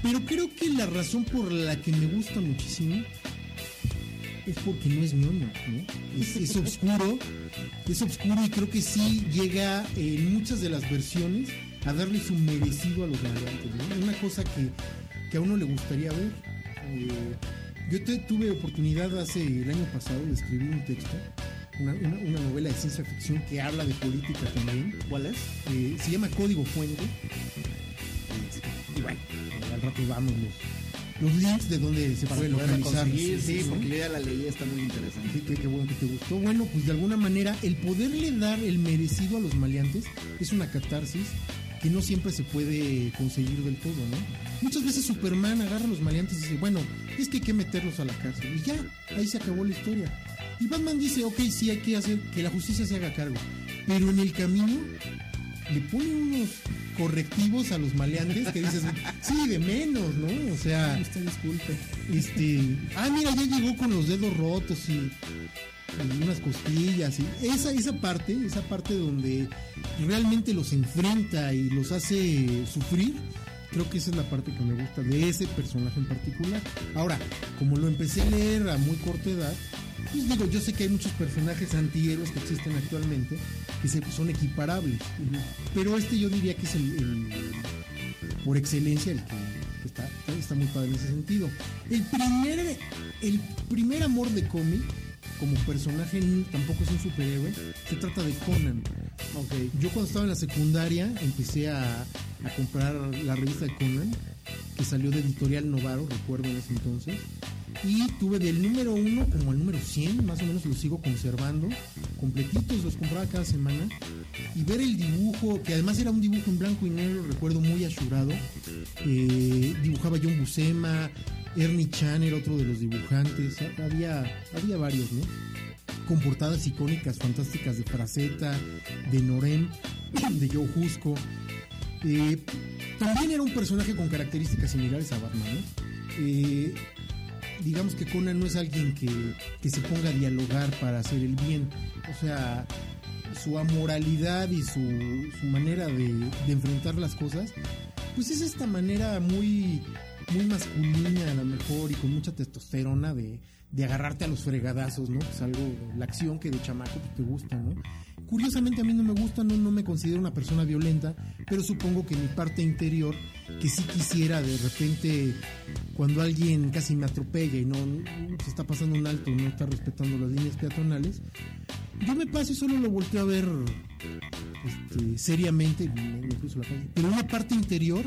Pero creo que la razón por la que me gusta muchísimo es porque no es ñoño, ¿no? Es, es oscuro, es oscuro y creo que sí llega en muchas de las versiones a darle su merecido a los maleantes, ¿no? Una cosa que, que a uno le gustaría ver. Eh, yo te- tuve oportunidad hace el año pasado de escribir un texto, una, una- una novela de ciencia ficción que habla de política también. ¿Cuál es? Eh, se llama Código Fuente. Y bueno, eh, al rato damos los, los links de donde se puede localizar. conseguir, sí, ¿no? porque la leí, está muy interesante. Sí, qué, qué bueno que te gustó. Bueno, pues de alguna manera el poderle dar el merecido a los maleantes es una catarsis que no siempre se puede conseguir del todo, ¿no? Muchas veces Superman agarra a los maleantes y dice, bueno, es que hay que meterlos a la cárcel. Y ya, ahí se acabó la historia. Y Batman dice, ok, sí, hay que hacer que la justicia se haga cargo. Pero en el camino le pone unos correctivos a los maleantes que dices, sí, de menos, ¿no? O sea, Usted disculpe. este, ah, mira, ya llegó con los dedos rotos y, y unas costillas y esa esa parte, esa parte donde realmente los enfrenta y los hace sufrir, creo que esa es la parte que me gusta de ese personaje en particular. Ahora, como lo empecé a leer a muy corta edad, pues digo, yo sé que hay muchos personajes antihéroes que existen actualmente que se, son equiparables, pero este yo diría que es el- el por excelencia el que, que está, está muy padre en ese sentido. El primer, el primer amor de cómic, como personaje tampoco es un superhéroe, se trata de Conan. Yo cuando estaba en la secundaria empecé a, a comprar la revista de Conan, que salió de Editorial Novaro, recuerdo en ese entonces. Y tuve del número 1 como al número 100, más o menos los sigo conservando, completitos, los compraba cada semana. Y ver el dibujo, que además era un dibujo en blanco y negro, recuerdo muy achurado. Eh, dibujaba John Buscema, Ernie Chan era otro de los dibujantes, había, había varios, ¿no? Con portadas icónicas, fantásticas de Fraceta, de Norem, de Joe Jusco. Eh, también era un personaje con características similares a Batman, ¿no? Eh, digamos que Conan no es alguien que, que se ponga a dialogar para hacer el bien. O sea, su amoralidad y su, su manera de enfrentar las cosas, pues es esta manera muy, muy masculina a lo mejor y con mucha testosterona de, de agarrarte a los fregadazos, ¿no? Es algo, la acción que de chamaco pues, te gusta, ¿no? Curiosamente a mí no me gusta, no, no me considero una persona violenta, pero supongo que mi parte interior, que sí quisiera de repente, cuando alguien casi me atropella y no, se está pasando un alto, no está respetando las líneas peatonales, yo me paso y solo lo volteo a ver este, seriamente, me- la pero una parte interior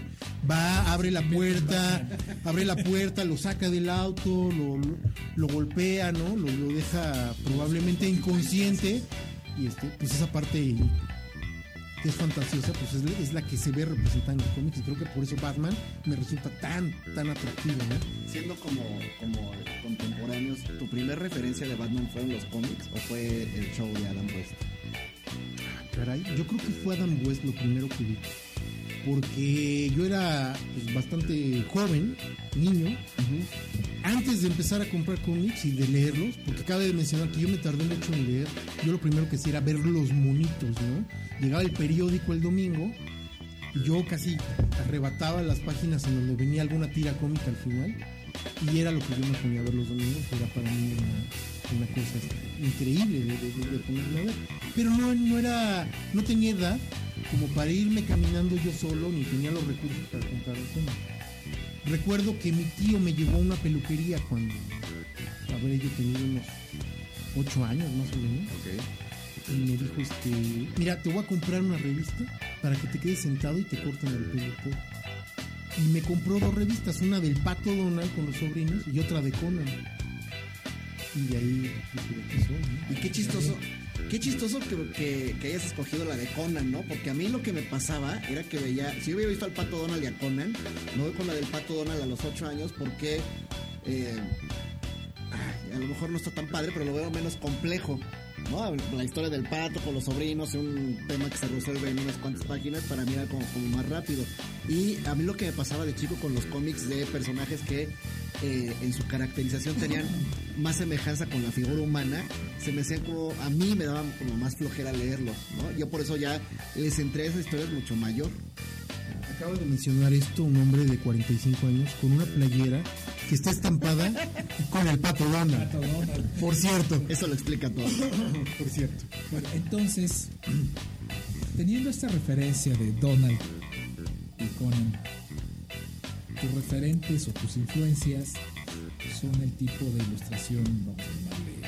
va, abre la puerta, abre la puerta, lo saca del auto, lo, lo- lo golpea, ¿no? Lo, lo deja probablemente inconsciente y este, pues esa parte que es fantasiosa, pues es, es la que se ve representada en los cómics y creo que por eso Batman me resulta tan, tan atractivo, ¿no? Siendo como, como contemporáneos, ¿tu primer referencia de Batman fueron los cómics o fue el show de Adam West? Caray, yo creo que fue Adam West lo primero que vi. Porque yo era pues, bastante joven, niño, antes de empezar a comprar cómics y de leerlos, porque cabe de mencionar que yo me tardé mucho en leer, yo lo primero que hacía era ver los monitos, ¿no? Llegaba el periódico el domingo, y yo casi arrebataba las páginas en donde venía alguna tira cómica al final, y era lo que yo me ponía a ver los domingos, era para mí una, una cosa increíble de, de- de- de ponerme a ver. Pero no, no era, no tenía edad como para irme caminando yo solo, ni tenía los recursos para comprar el cómic. Recuerdo que mi tío me llevó a una peluquería cuando habré yo tenido unos ocho años más o menos. Y me dijo, este, mira, te voy a comprar una revista para que te quedes sentado y te corten el pelo todo. Y me compró dos revistas, una del Pato Donald con los sobrinos y otra de Conan. Y de ahí dije, ¿de qué soy, no? Y qué chistoso, qué chistoso que, hayas escogido la de Conan, ¿no? Porque a mí lo que me pasaba era que veía, si yo hubiera visto al Pato Donald y a Conan, me voy con la del Pato Donald a los 8 años porque eh, a lo mejor no está tan padre, pero lo veo menos complejo. ¿No? La historia del pato con los sobrinos, un tema que se resuelve en unas cuantas páginas, para era como, como más rápido. Y a mí lo que me pasaba de chico con los cómics de personajes que eh, en su caracterización tenían más semejanza con la figura humana, se me hacían como, a mí me daban como más flojera leerlos. Yo por eso ya les entré a esas historias mucho mayor. Acaba de mencionar esto un hombre de 45 años con una playera que está estampada con el Pato Donald. Pato Donald. Por cierto, Eso lo explica todo. por cierto. Bueno, entonces, teniendo esta referencia de Donald y Conan, tus referentes o tus influencias son el tipo de ilustración, vamos a llamarle,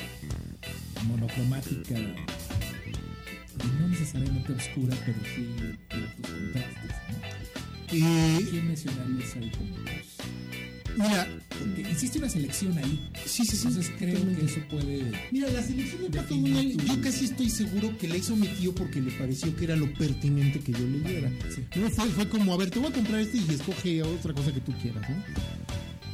monocromática, y no necesariamente oscura, pero sí de tus contrastes. ¿no? Eh, ¿Quién mencionarías ahí como los- mira, Porque hiciste una selección ahí. sí, sí, sí. Entonces creo que eso puede. Mira, la selección de Pato Donald, yo casi estoy seguro que la hizo mi tío porque le pareció que era lo pertinente que yo leyera. Sí. No fue, fue como, a ver, te voy a comprar este y escoge otra cosa que tú quieras, ¿no?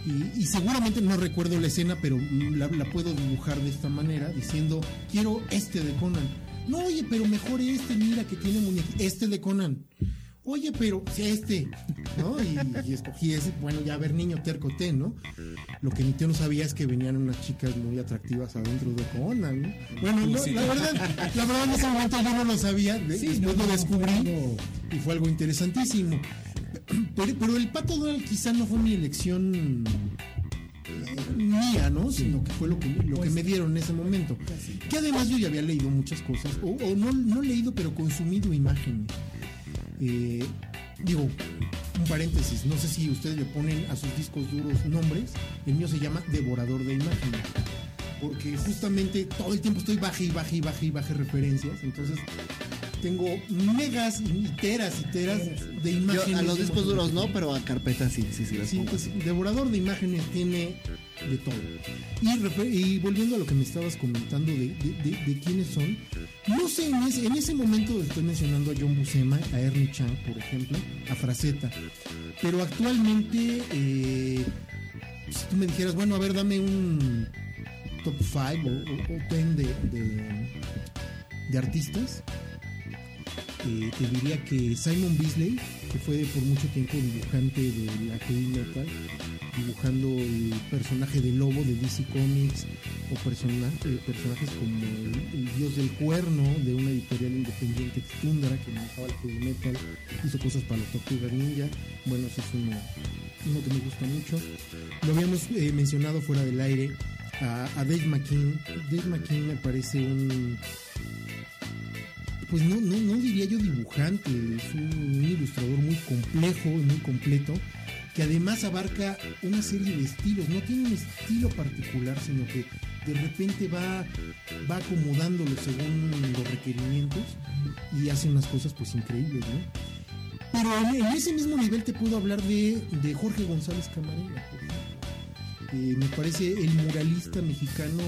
Y, y seguramente no recuerdo la escena, pero la, la puedo dibujar de esta manera, diciendo, quiero este de Conan. No, oye, pero mejor este, mira que tiene muñequito, este de Conan. Oye, pero sí, este, ¿no? Y, y escogí ese, bueno, ya a ver, niño tercoté, ¿no? Lo que mi tío no sabía es que venían unas chicas muy atractivas adentro de Conan, ¿no? Bueno, no, Sí. la verdad, la verdad en ese momento yo no lo sabía, Sí, después no, lo descubrí y fue algo interesantísimo. Pero, pero el Pato Donald quizá no fue mi elección eh, mía, ¿no? Sino que fue lo que, lo que Pues- me dieron en ese momento. Que además yo ya había leído muchas cosas, o, o no, no leído, pero consumido imágenes. Eh, digo, un paréntesis, no sé si ustedes le ponen a sus discos duros nombres, el mío se llama Devorador de Imágenes. Porque justamente todo el tiempo estoy baje y baje y baje y baje referencias, entonces tengo megas y teras y teras de Yo imágenes. a los discos duros no, pero a carpetas sí, sí, sí. las Sí, pues Devorador de Imágenes tiene de todo. Y, volviendo a lo que me estabas comentando de, de- quiénes son, no sé, en ese, en ese momento estoy mencionando a John Buscema, a Ernie Chang, por ejemplo, a Fraceta. Pero actualmente, eh, si tú me dijeras, bueno, a ver, dame un top 5 o, 10 de, de, de artistas, eh, te diría que Simon Beasley, que fue por mucho tiempo dibujante de la heavy metal, dibujando el personaje de Lobo de DC Comics o persona- eh, personajes como el, Dios del Cuerno de una editorial independiente Tundra que manejaba el heavy metal, hizo cosas para los Tortugas Ninja, bueno, ese es uno, uno que me gusta mucho. Lo habíamos eh, mencionado fuera del aire a, a Dave McKean. Dave McKean me parece un pues no, no, no diría yo dibujante, es un, ilustrador muy complejo y muy completo, que además abarca una serie de estilos, no tiene un estilo particular, sino que de repente va, va acomodándolo según los requerimientos y hace unas cosas pues increíbles, ¿no? Pero en, ese mismo nivel te puedo hablar de, de Jorge González Camarena. Eh, me parece el muralista mexicano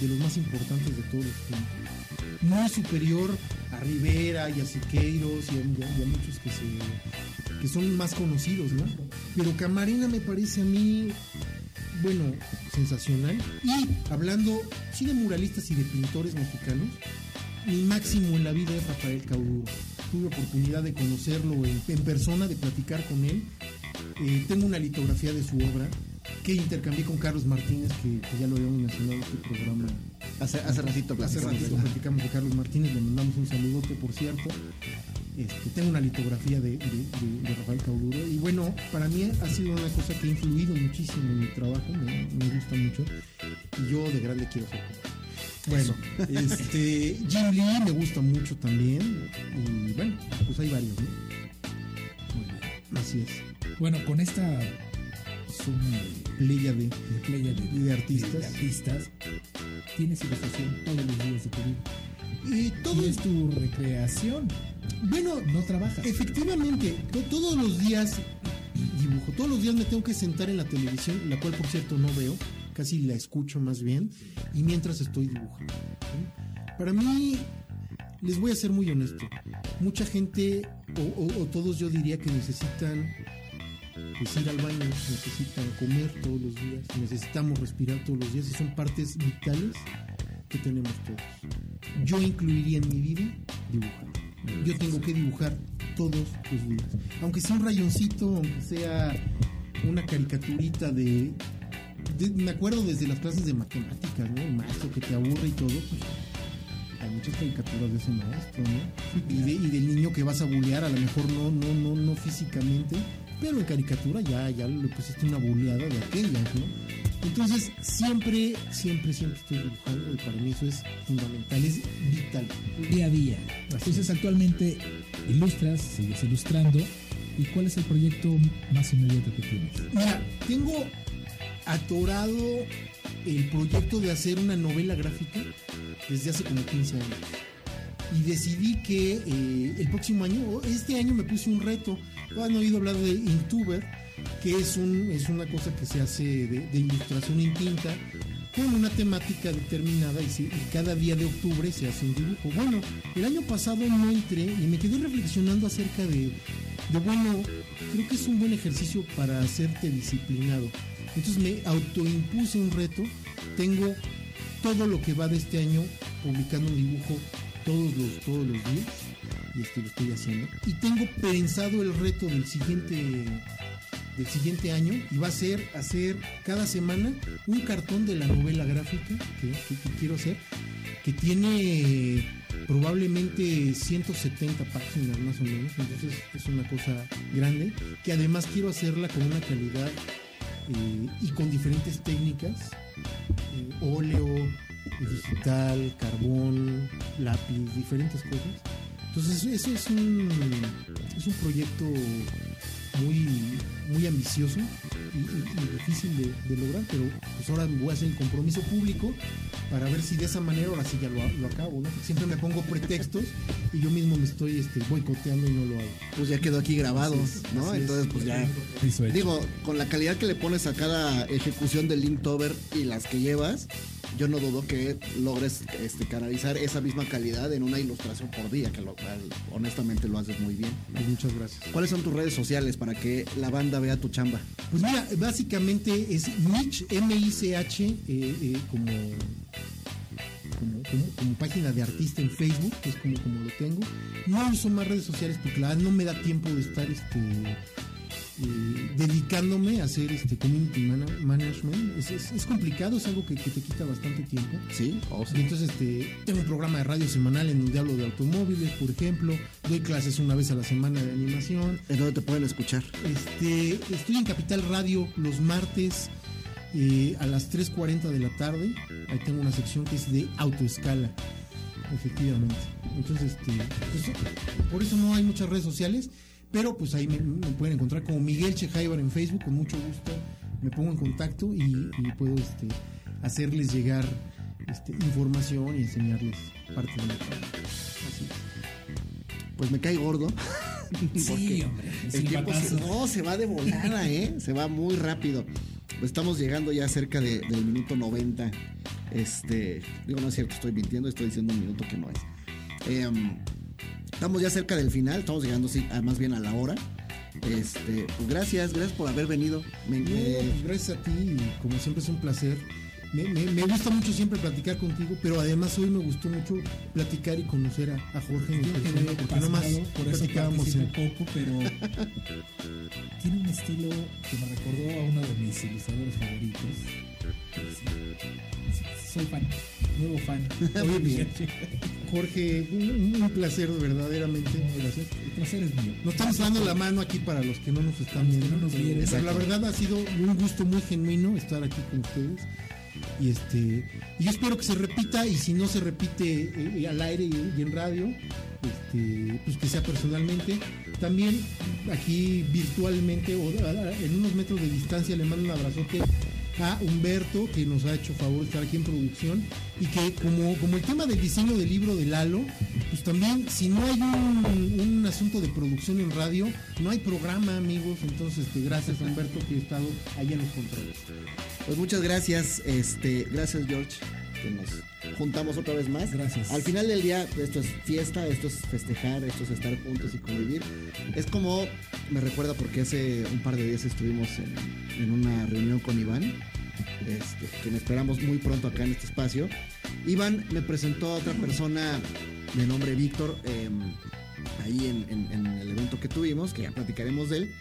de los más importantes de todos los tiempos. Muy superior a Rivera y a Siqueiros y a, muchos que, se, son más conocidos, ¿no? Pero Camarena me parece a mí, bueno, sensacional. Y hablando, sí, de muralistas y de pintores mexicanos, mi máximo en la vida es Rafael Cauduro. Tuve oportunidad de conocerlo en, en persona, de platicar con él. Eh, tengo una litografía de su obra que intercambié con Carlos Martínez, que, que ya lo habíamos mencionado en este programa. Hace, hace ratito Hace platicamos ratito de la- platicamos con Carlos Martínez, le mandamos un saludote, por cierto. Este, tengo una litografía de, de- de- de Rafael Cauduro y bueno, para mí ha sido una cosa que ha influido muchísimo en mi trabajo, me, me gusta mucho y yo de grande quiero ser. Bueno, este, Jim Lee me gusta mucho también y bueno, pues hay varios, ¿no? Muy bien. Así es, Bueno, con esta de, playa de, de playa de, de artistas. artistas, tienes ilustración todos los días de tu vida. Y todo Y es tu recreación. bueno, No trabajas. Efectivamente, to- todos los días dibujo, todos los días me tengo que sentar en la televisión, la cual por cierto no veo, casi la escucho más bien, y mientras estoy dibujando. ¿sí? Para mí, les voy a ser muy honesto, mucha gente, o, o- o todos yo diría que necesitan pues, ir al baño, necesitan comer todos los días, necesitamos respirar todos los días y son partes vitales que tenemos todos. Yo incluiría en mi vida dibujar. Yo tengo que dibujar todos los días. Aunque sea un rayoncito, aunque sea una caricaturita de, me acuerdo desde las clases de matemáticas, ¿no? El maestro que te aburre y todo, pues hay muchas caricaturas de ese maestro, ¿no? Y del niño que vas a bullear, a lo mejor no, no, no, no físicamente, pero en caricatura ya, ya le pusiste una bulleada de aquellas, ¿no? Entonces, siempre, siempre, siempre estoy dibujando y para mí eso es fundamental, es vital. día a día. Entonces, actualmente ilustras, sigues ilustrando. ¿Y cuál es el proyecto más inmediato que tienes? Mira, tengo atorado el proyecto de hacer una novela gráfica desde hace como 15 años. Y decidí que eh, el próximo año, este año me puse un reto. Han oído hablar de Intuber, que es, un, una cosa que se hace de, ilustración en tinta con una temática determinada y, cada día de octubre se hace un dibujo. Bueno, el año pasado no entré y me quedé reflexionando acerca de bueno, creo que es un buen ejercicio para hacerte disciplinado. Entonces me autoimpuse un reto. Tengo todo lo que va de este año publicando un dibujo todos los, todos los días. Y este lo estoy haciendo. Y tengo pensado el reto del siguiente del siguiente año y va a ser hacer cada semana un cartón de la novela gráfica que, quiero hacer que tiene probablemente 170 páginas más o menos entonces es una cosa grande que además quiero hacerla con una calidad eh, y con diferentes técnicas eh, óleo digital carbón lápiz diferentes cosas entonces eso es un es un proyecto muy, muy ambicioso y, y- y difícil de, de lograr, pero pues ahora voy a hacer el compromiso público para ver si de esa manera ahora sí ya lo, lo acabo, ¿no? Siempre me pongo pretextos y yo mismo me estoy este, boicoteando y no lo hago. Pues ya quedó aquí grabado, Así es, ¿no? Entonces, pues ya. Digo, con la calidad que le pones a cada ejecución del Linktober y las que llevas, yo no dudo que logres este, canalizar esa misma calidad en una ilustración por día, que lo, honestamente lo haces muy bien. Pues muchas gracias. ¿Cuáles son tus redes sociales para que la banda vea tu chamba? Pues mira, básicamente es Mich, M-I-C-H, eh, eh, como, como, como- como página de artista en Facebook, que es como, como lo tengo. No uso más redes sociales porque la verdad no me da tiempo de estar este, eh, dedicándome a hacer este community mana- management. Es, es- es complicado, es algo que, que te quita bastante tiempo. ¿Sí? ¿O Y entonces este, tengo un programa de radio semanal en donde hablo de automóviles, por ejemplo. Doy clases una vez a la semana de animación. ¿En dónde te pueden escuchar? Este, estoy en Capital Radio los martes eh, a las 3.40 de la tarde. Ahí tengo una sección que es de autoescala. Efectivamente. Entonces, este, pues, por eso no hay muchas redes sociales, pero pues ahí me, me pueden encontrar como Miguel Chejaibar en Facebook, con mucho gusto me pongo en contacto y, y puedo este, hacerles llegar este, información y enseñarles parte de mi trabajo. Así es. Pues me cae gordo. Sí, hombre. El tiempo se, no, se va de volada, ¿eh? Se va muy rápido. Estamos llegando ya cerca de- del minuto 90. Este, digo, no es cierto, estoy mintiendo, estoy diciendo un minuto que no es. Em, estamos ya cerca del final, estamos llegando sí, a- más bien a la hora. Este, pues gracias, gracias por haber venido. Me- me- gracias a ti, como siempre es un placer. Me, me- me gusta mucho siempre platicar contigo, pero además hoy me gustó mucho platicar y conocer a, a Jorge en persona, porque pasmado, nomás por eso platicábamos en- poco, pero tiene un estilo que me recordó a uno de mis ilustradores favoritos. Sí, sí, Soy fan, nuevo fan. Muy bien. Jorge, un, un placer verdaderamente. Gracias. El placer es mío. Nos estamos dando la mano aquí para los que no nos están viendo. no nos vieron. Pero la verdad ha sido un gusto muy genuino estar aquí con ustedes. Y este yo espero que se repita y si no se repite eh, al aire y, y en radio, este, pues que sea personalmente. También aquí virtualmente o en unos metros de distancia le mando un abrazote a Humberto que nos ha hecho favor de estar aquí en producción y que como, como el tema del diseño del libro de Lalo, pues también si no hay un, un asunto de producción en radio, no hay programa amigos, entonces este, gracias a Humberto que ha estado allá en los controles. Pues muchas gracias, este, gracias George, que nos juntamos otra vez más. Gracias. Al final del día, esto es fiesta, esto es festejar, esto es estar juntos y convivir. Es como, me recuerda porque hace un par de días estuvimos en, en una reunión con Iván, este, quien esperamos muy pronto acá en este espacio. Iván me presentó a otra persona de nombre Víctor. em, ahí en, en- en el evento que tuvimos, que ya platicaremos de él.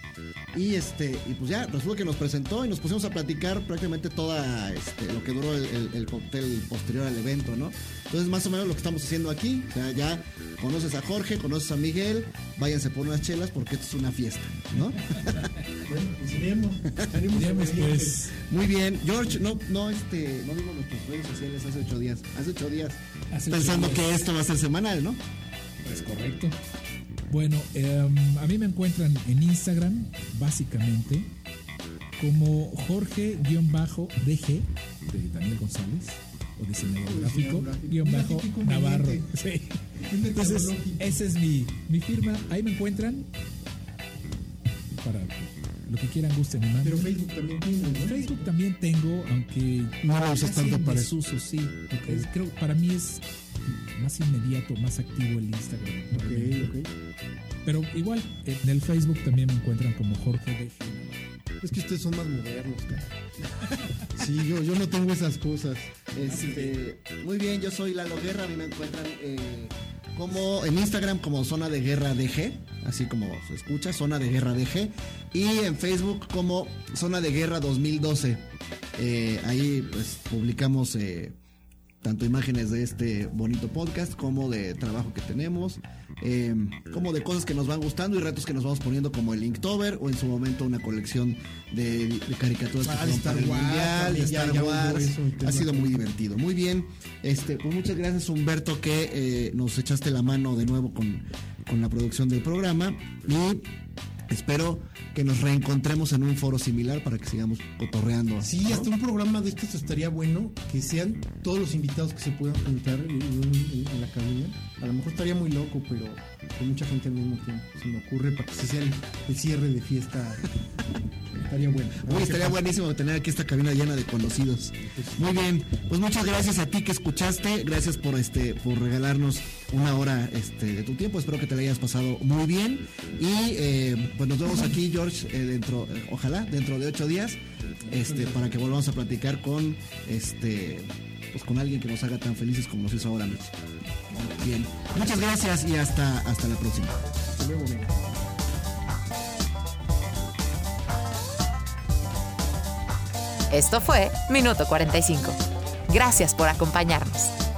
Y este, y pues ya, resulta que nos presentó y nos pusimos a platicar prácticamente toda este, lo que duró el, el- el cóctel posterior al evento, ¿no? Entonces, más o menos lo que estamos haciendo aquí, o sea, ya conoces a Jorge, conoces a Miguel, váyanse por unas chelas porque esto es una fiesta, ¿no? Bueno, pues iremos, pues, Muy bien, George, no, no, este, no digo nuestras redes sociales hace ocho días, hace ocho días, Hace pensando ocho días. que esto va a ser semanal, ¿no? Es correcto. Bueno, em, a mí me encuentran en Instagram, básicamente, como Jorge-DG, de Daniel González, o diseñador gráfico, gráfico. guion bajo. Navarro. Sí. Es Entonces, esa es mi, mi firma. Ahí me encuentran para lo que quieran, gusten y manden. Pero Facebook también tiene, ¿no? Facebook también tengo, aunque No lo usas tanto para eso. desuso, sí. Es- creo que para mí es más inmediato, más activo el Instagram. Ok, ok. Pero igual, en el Facebook también me encuentran como Jorge de Es que ustedes son más modernos, cara. Sí, yo, yo no tengo esas cosas. Este, muy bien, yo soy Lalo Guerra, a mí me encuentran eh, como en Instagram como Zona de Guerra DG, así como se escucha, Zona de Guerra DG, y en Facebook como Zona de Guerra 2012. Eh, ahí pues publicamos eh, tanto imágenes de este bonito podcast como de trabajo que tenemos, eh, como de cosas que nos van gustando y retos que nos vamos poniendo como el Inktober o en su momento una colección de, de caricaturas que Ah, de fueron para Star el Wars, Mundial, de Star ya Wars. Ha sido que- muy divertido. Muy bien. Este, pues muchas gracias Humberto que eh, nos echaste la mano de nuevo con, con la producción del programa y espero que nos reencontremos en un foro similar para que sigamos cotorreando. Sí, ¿no? hasta un programa de estos estaría bueno que sean todos los invitados que se puedan juntar en, en- en la cabina. A lo mejor estaría muy loco, pero con mucha gente al mismo tiempo. Se me ocurre para que se sea el, el cierre de fiesta. estaría bueno. Uy, estaría buenísimo tener aquí esta cabina llena de conocidos. Muy bien, pues muchas gracias a ti que escuchaste, gracias por este, por regalarnos una hora este, de tu tiempo. Espero que te la hayas pasado muy bien y eh, pues nos vemos aquí, George, eh, dentro, eh, ojalá dentro de ocho días, este, para que volvamos a platicar con este, pues con alguien que nos haga tan felices como nos hizo ahora mismo. Bien, muchas gracias y hasta, hasta la próxima. Hasta luego. Esto fue Minuto 45. Gracias por acompañarnos.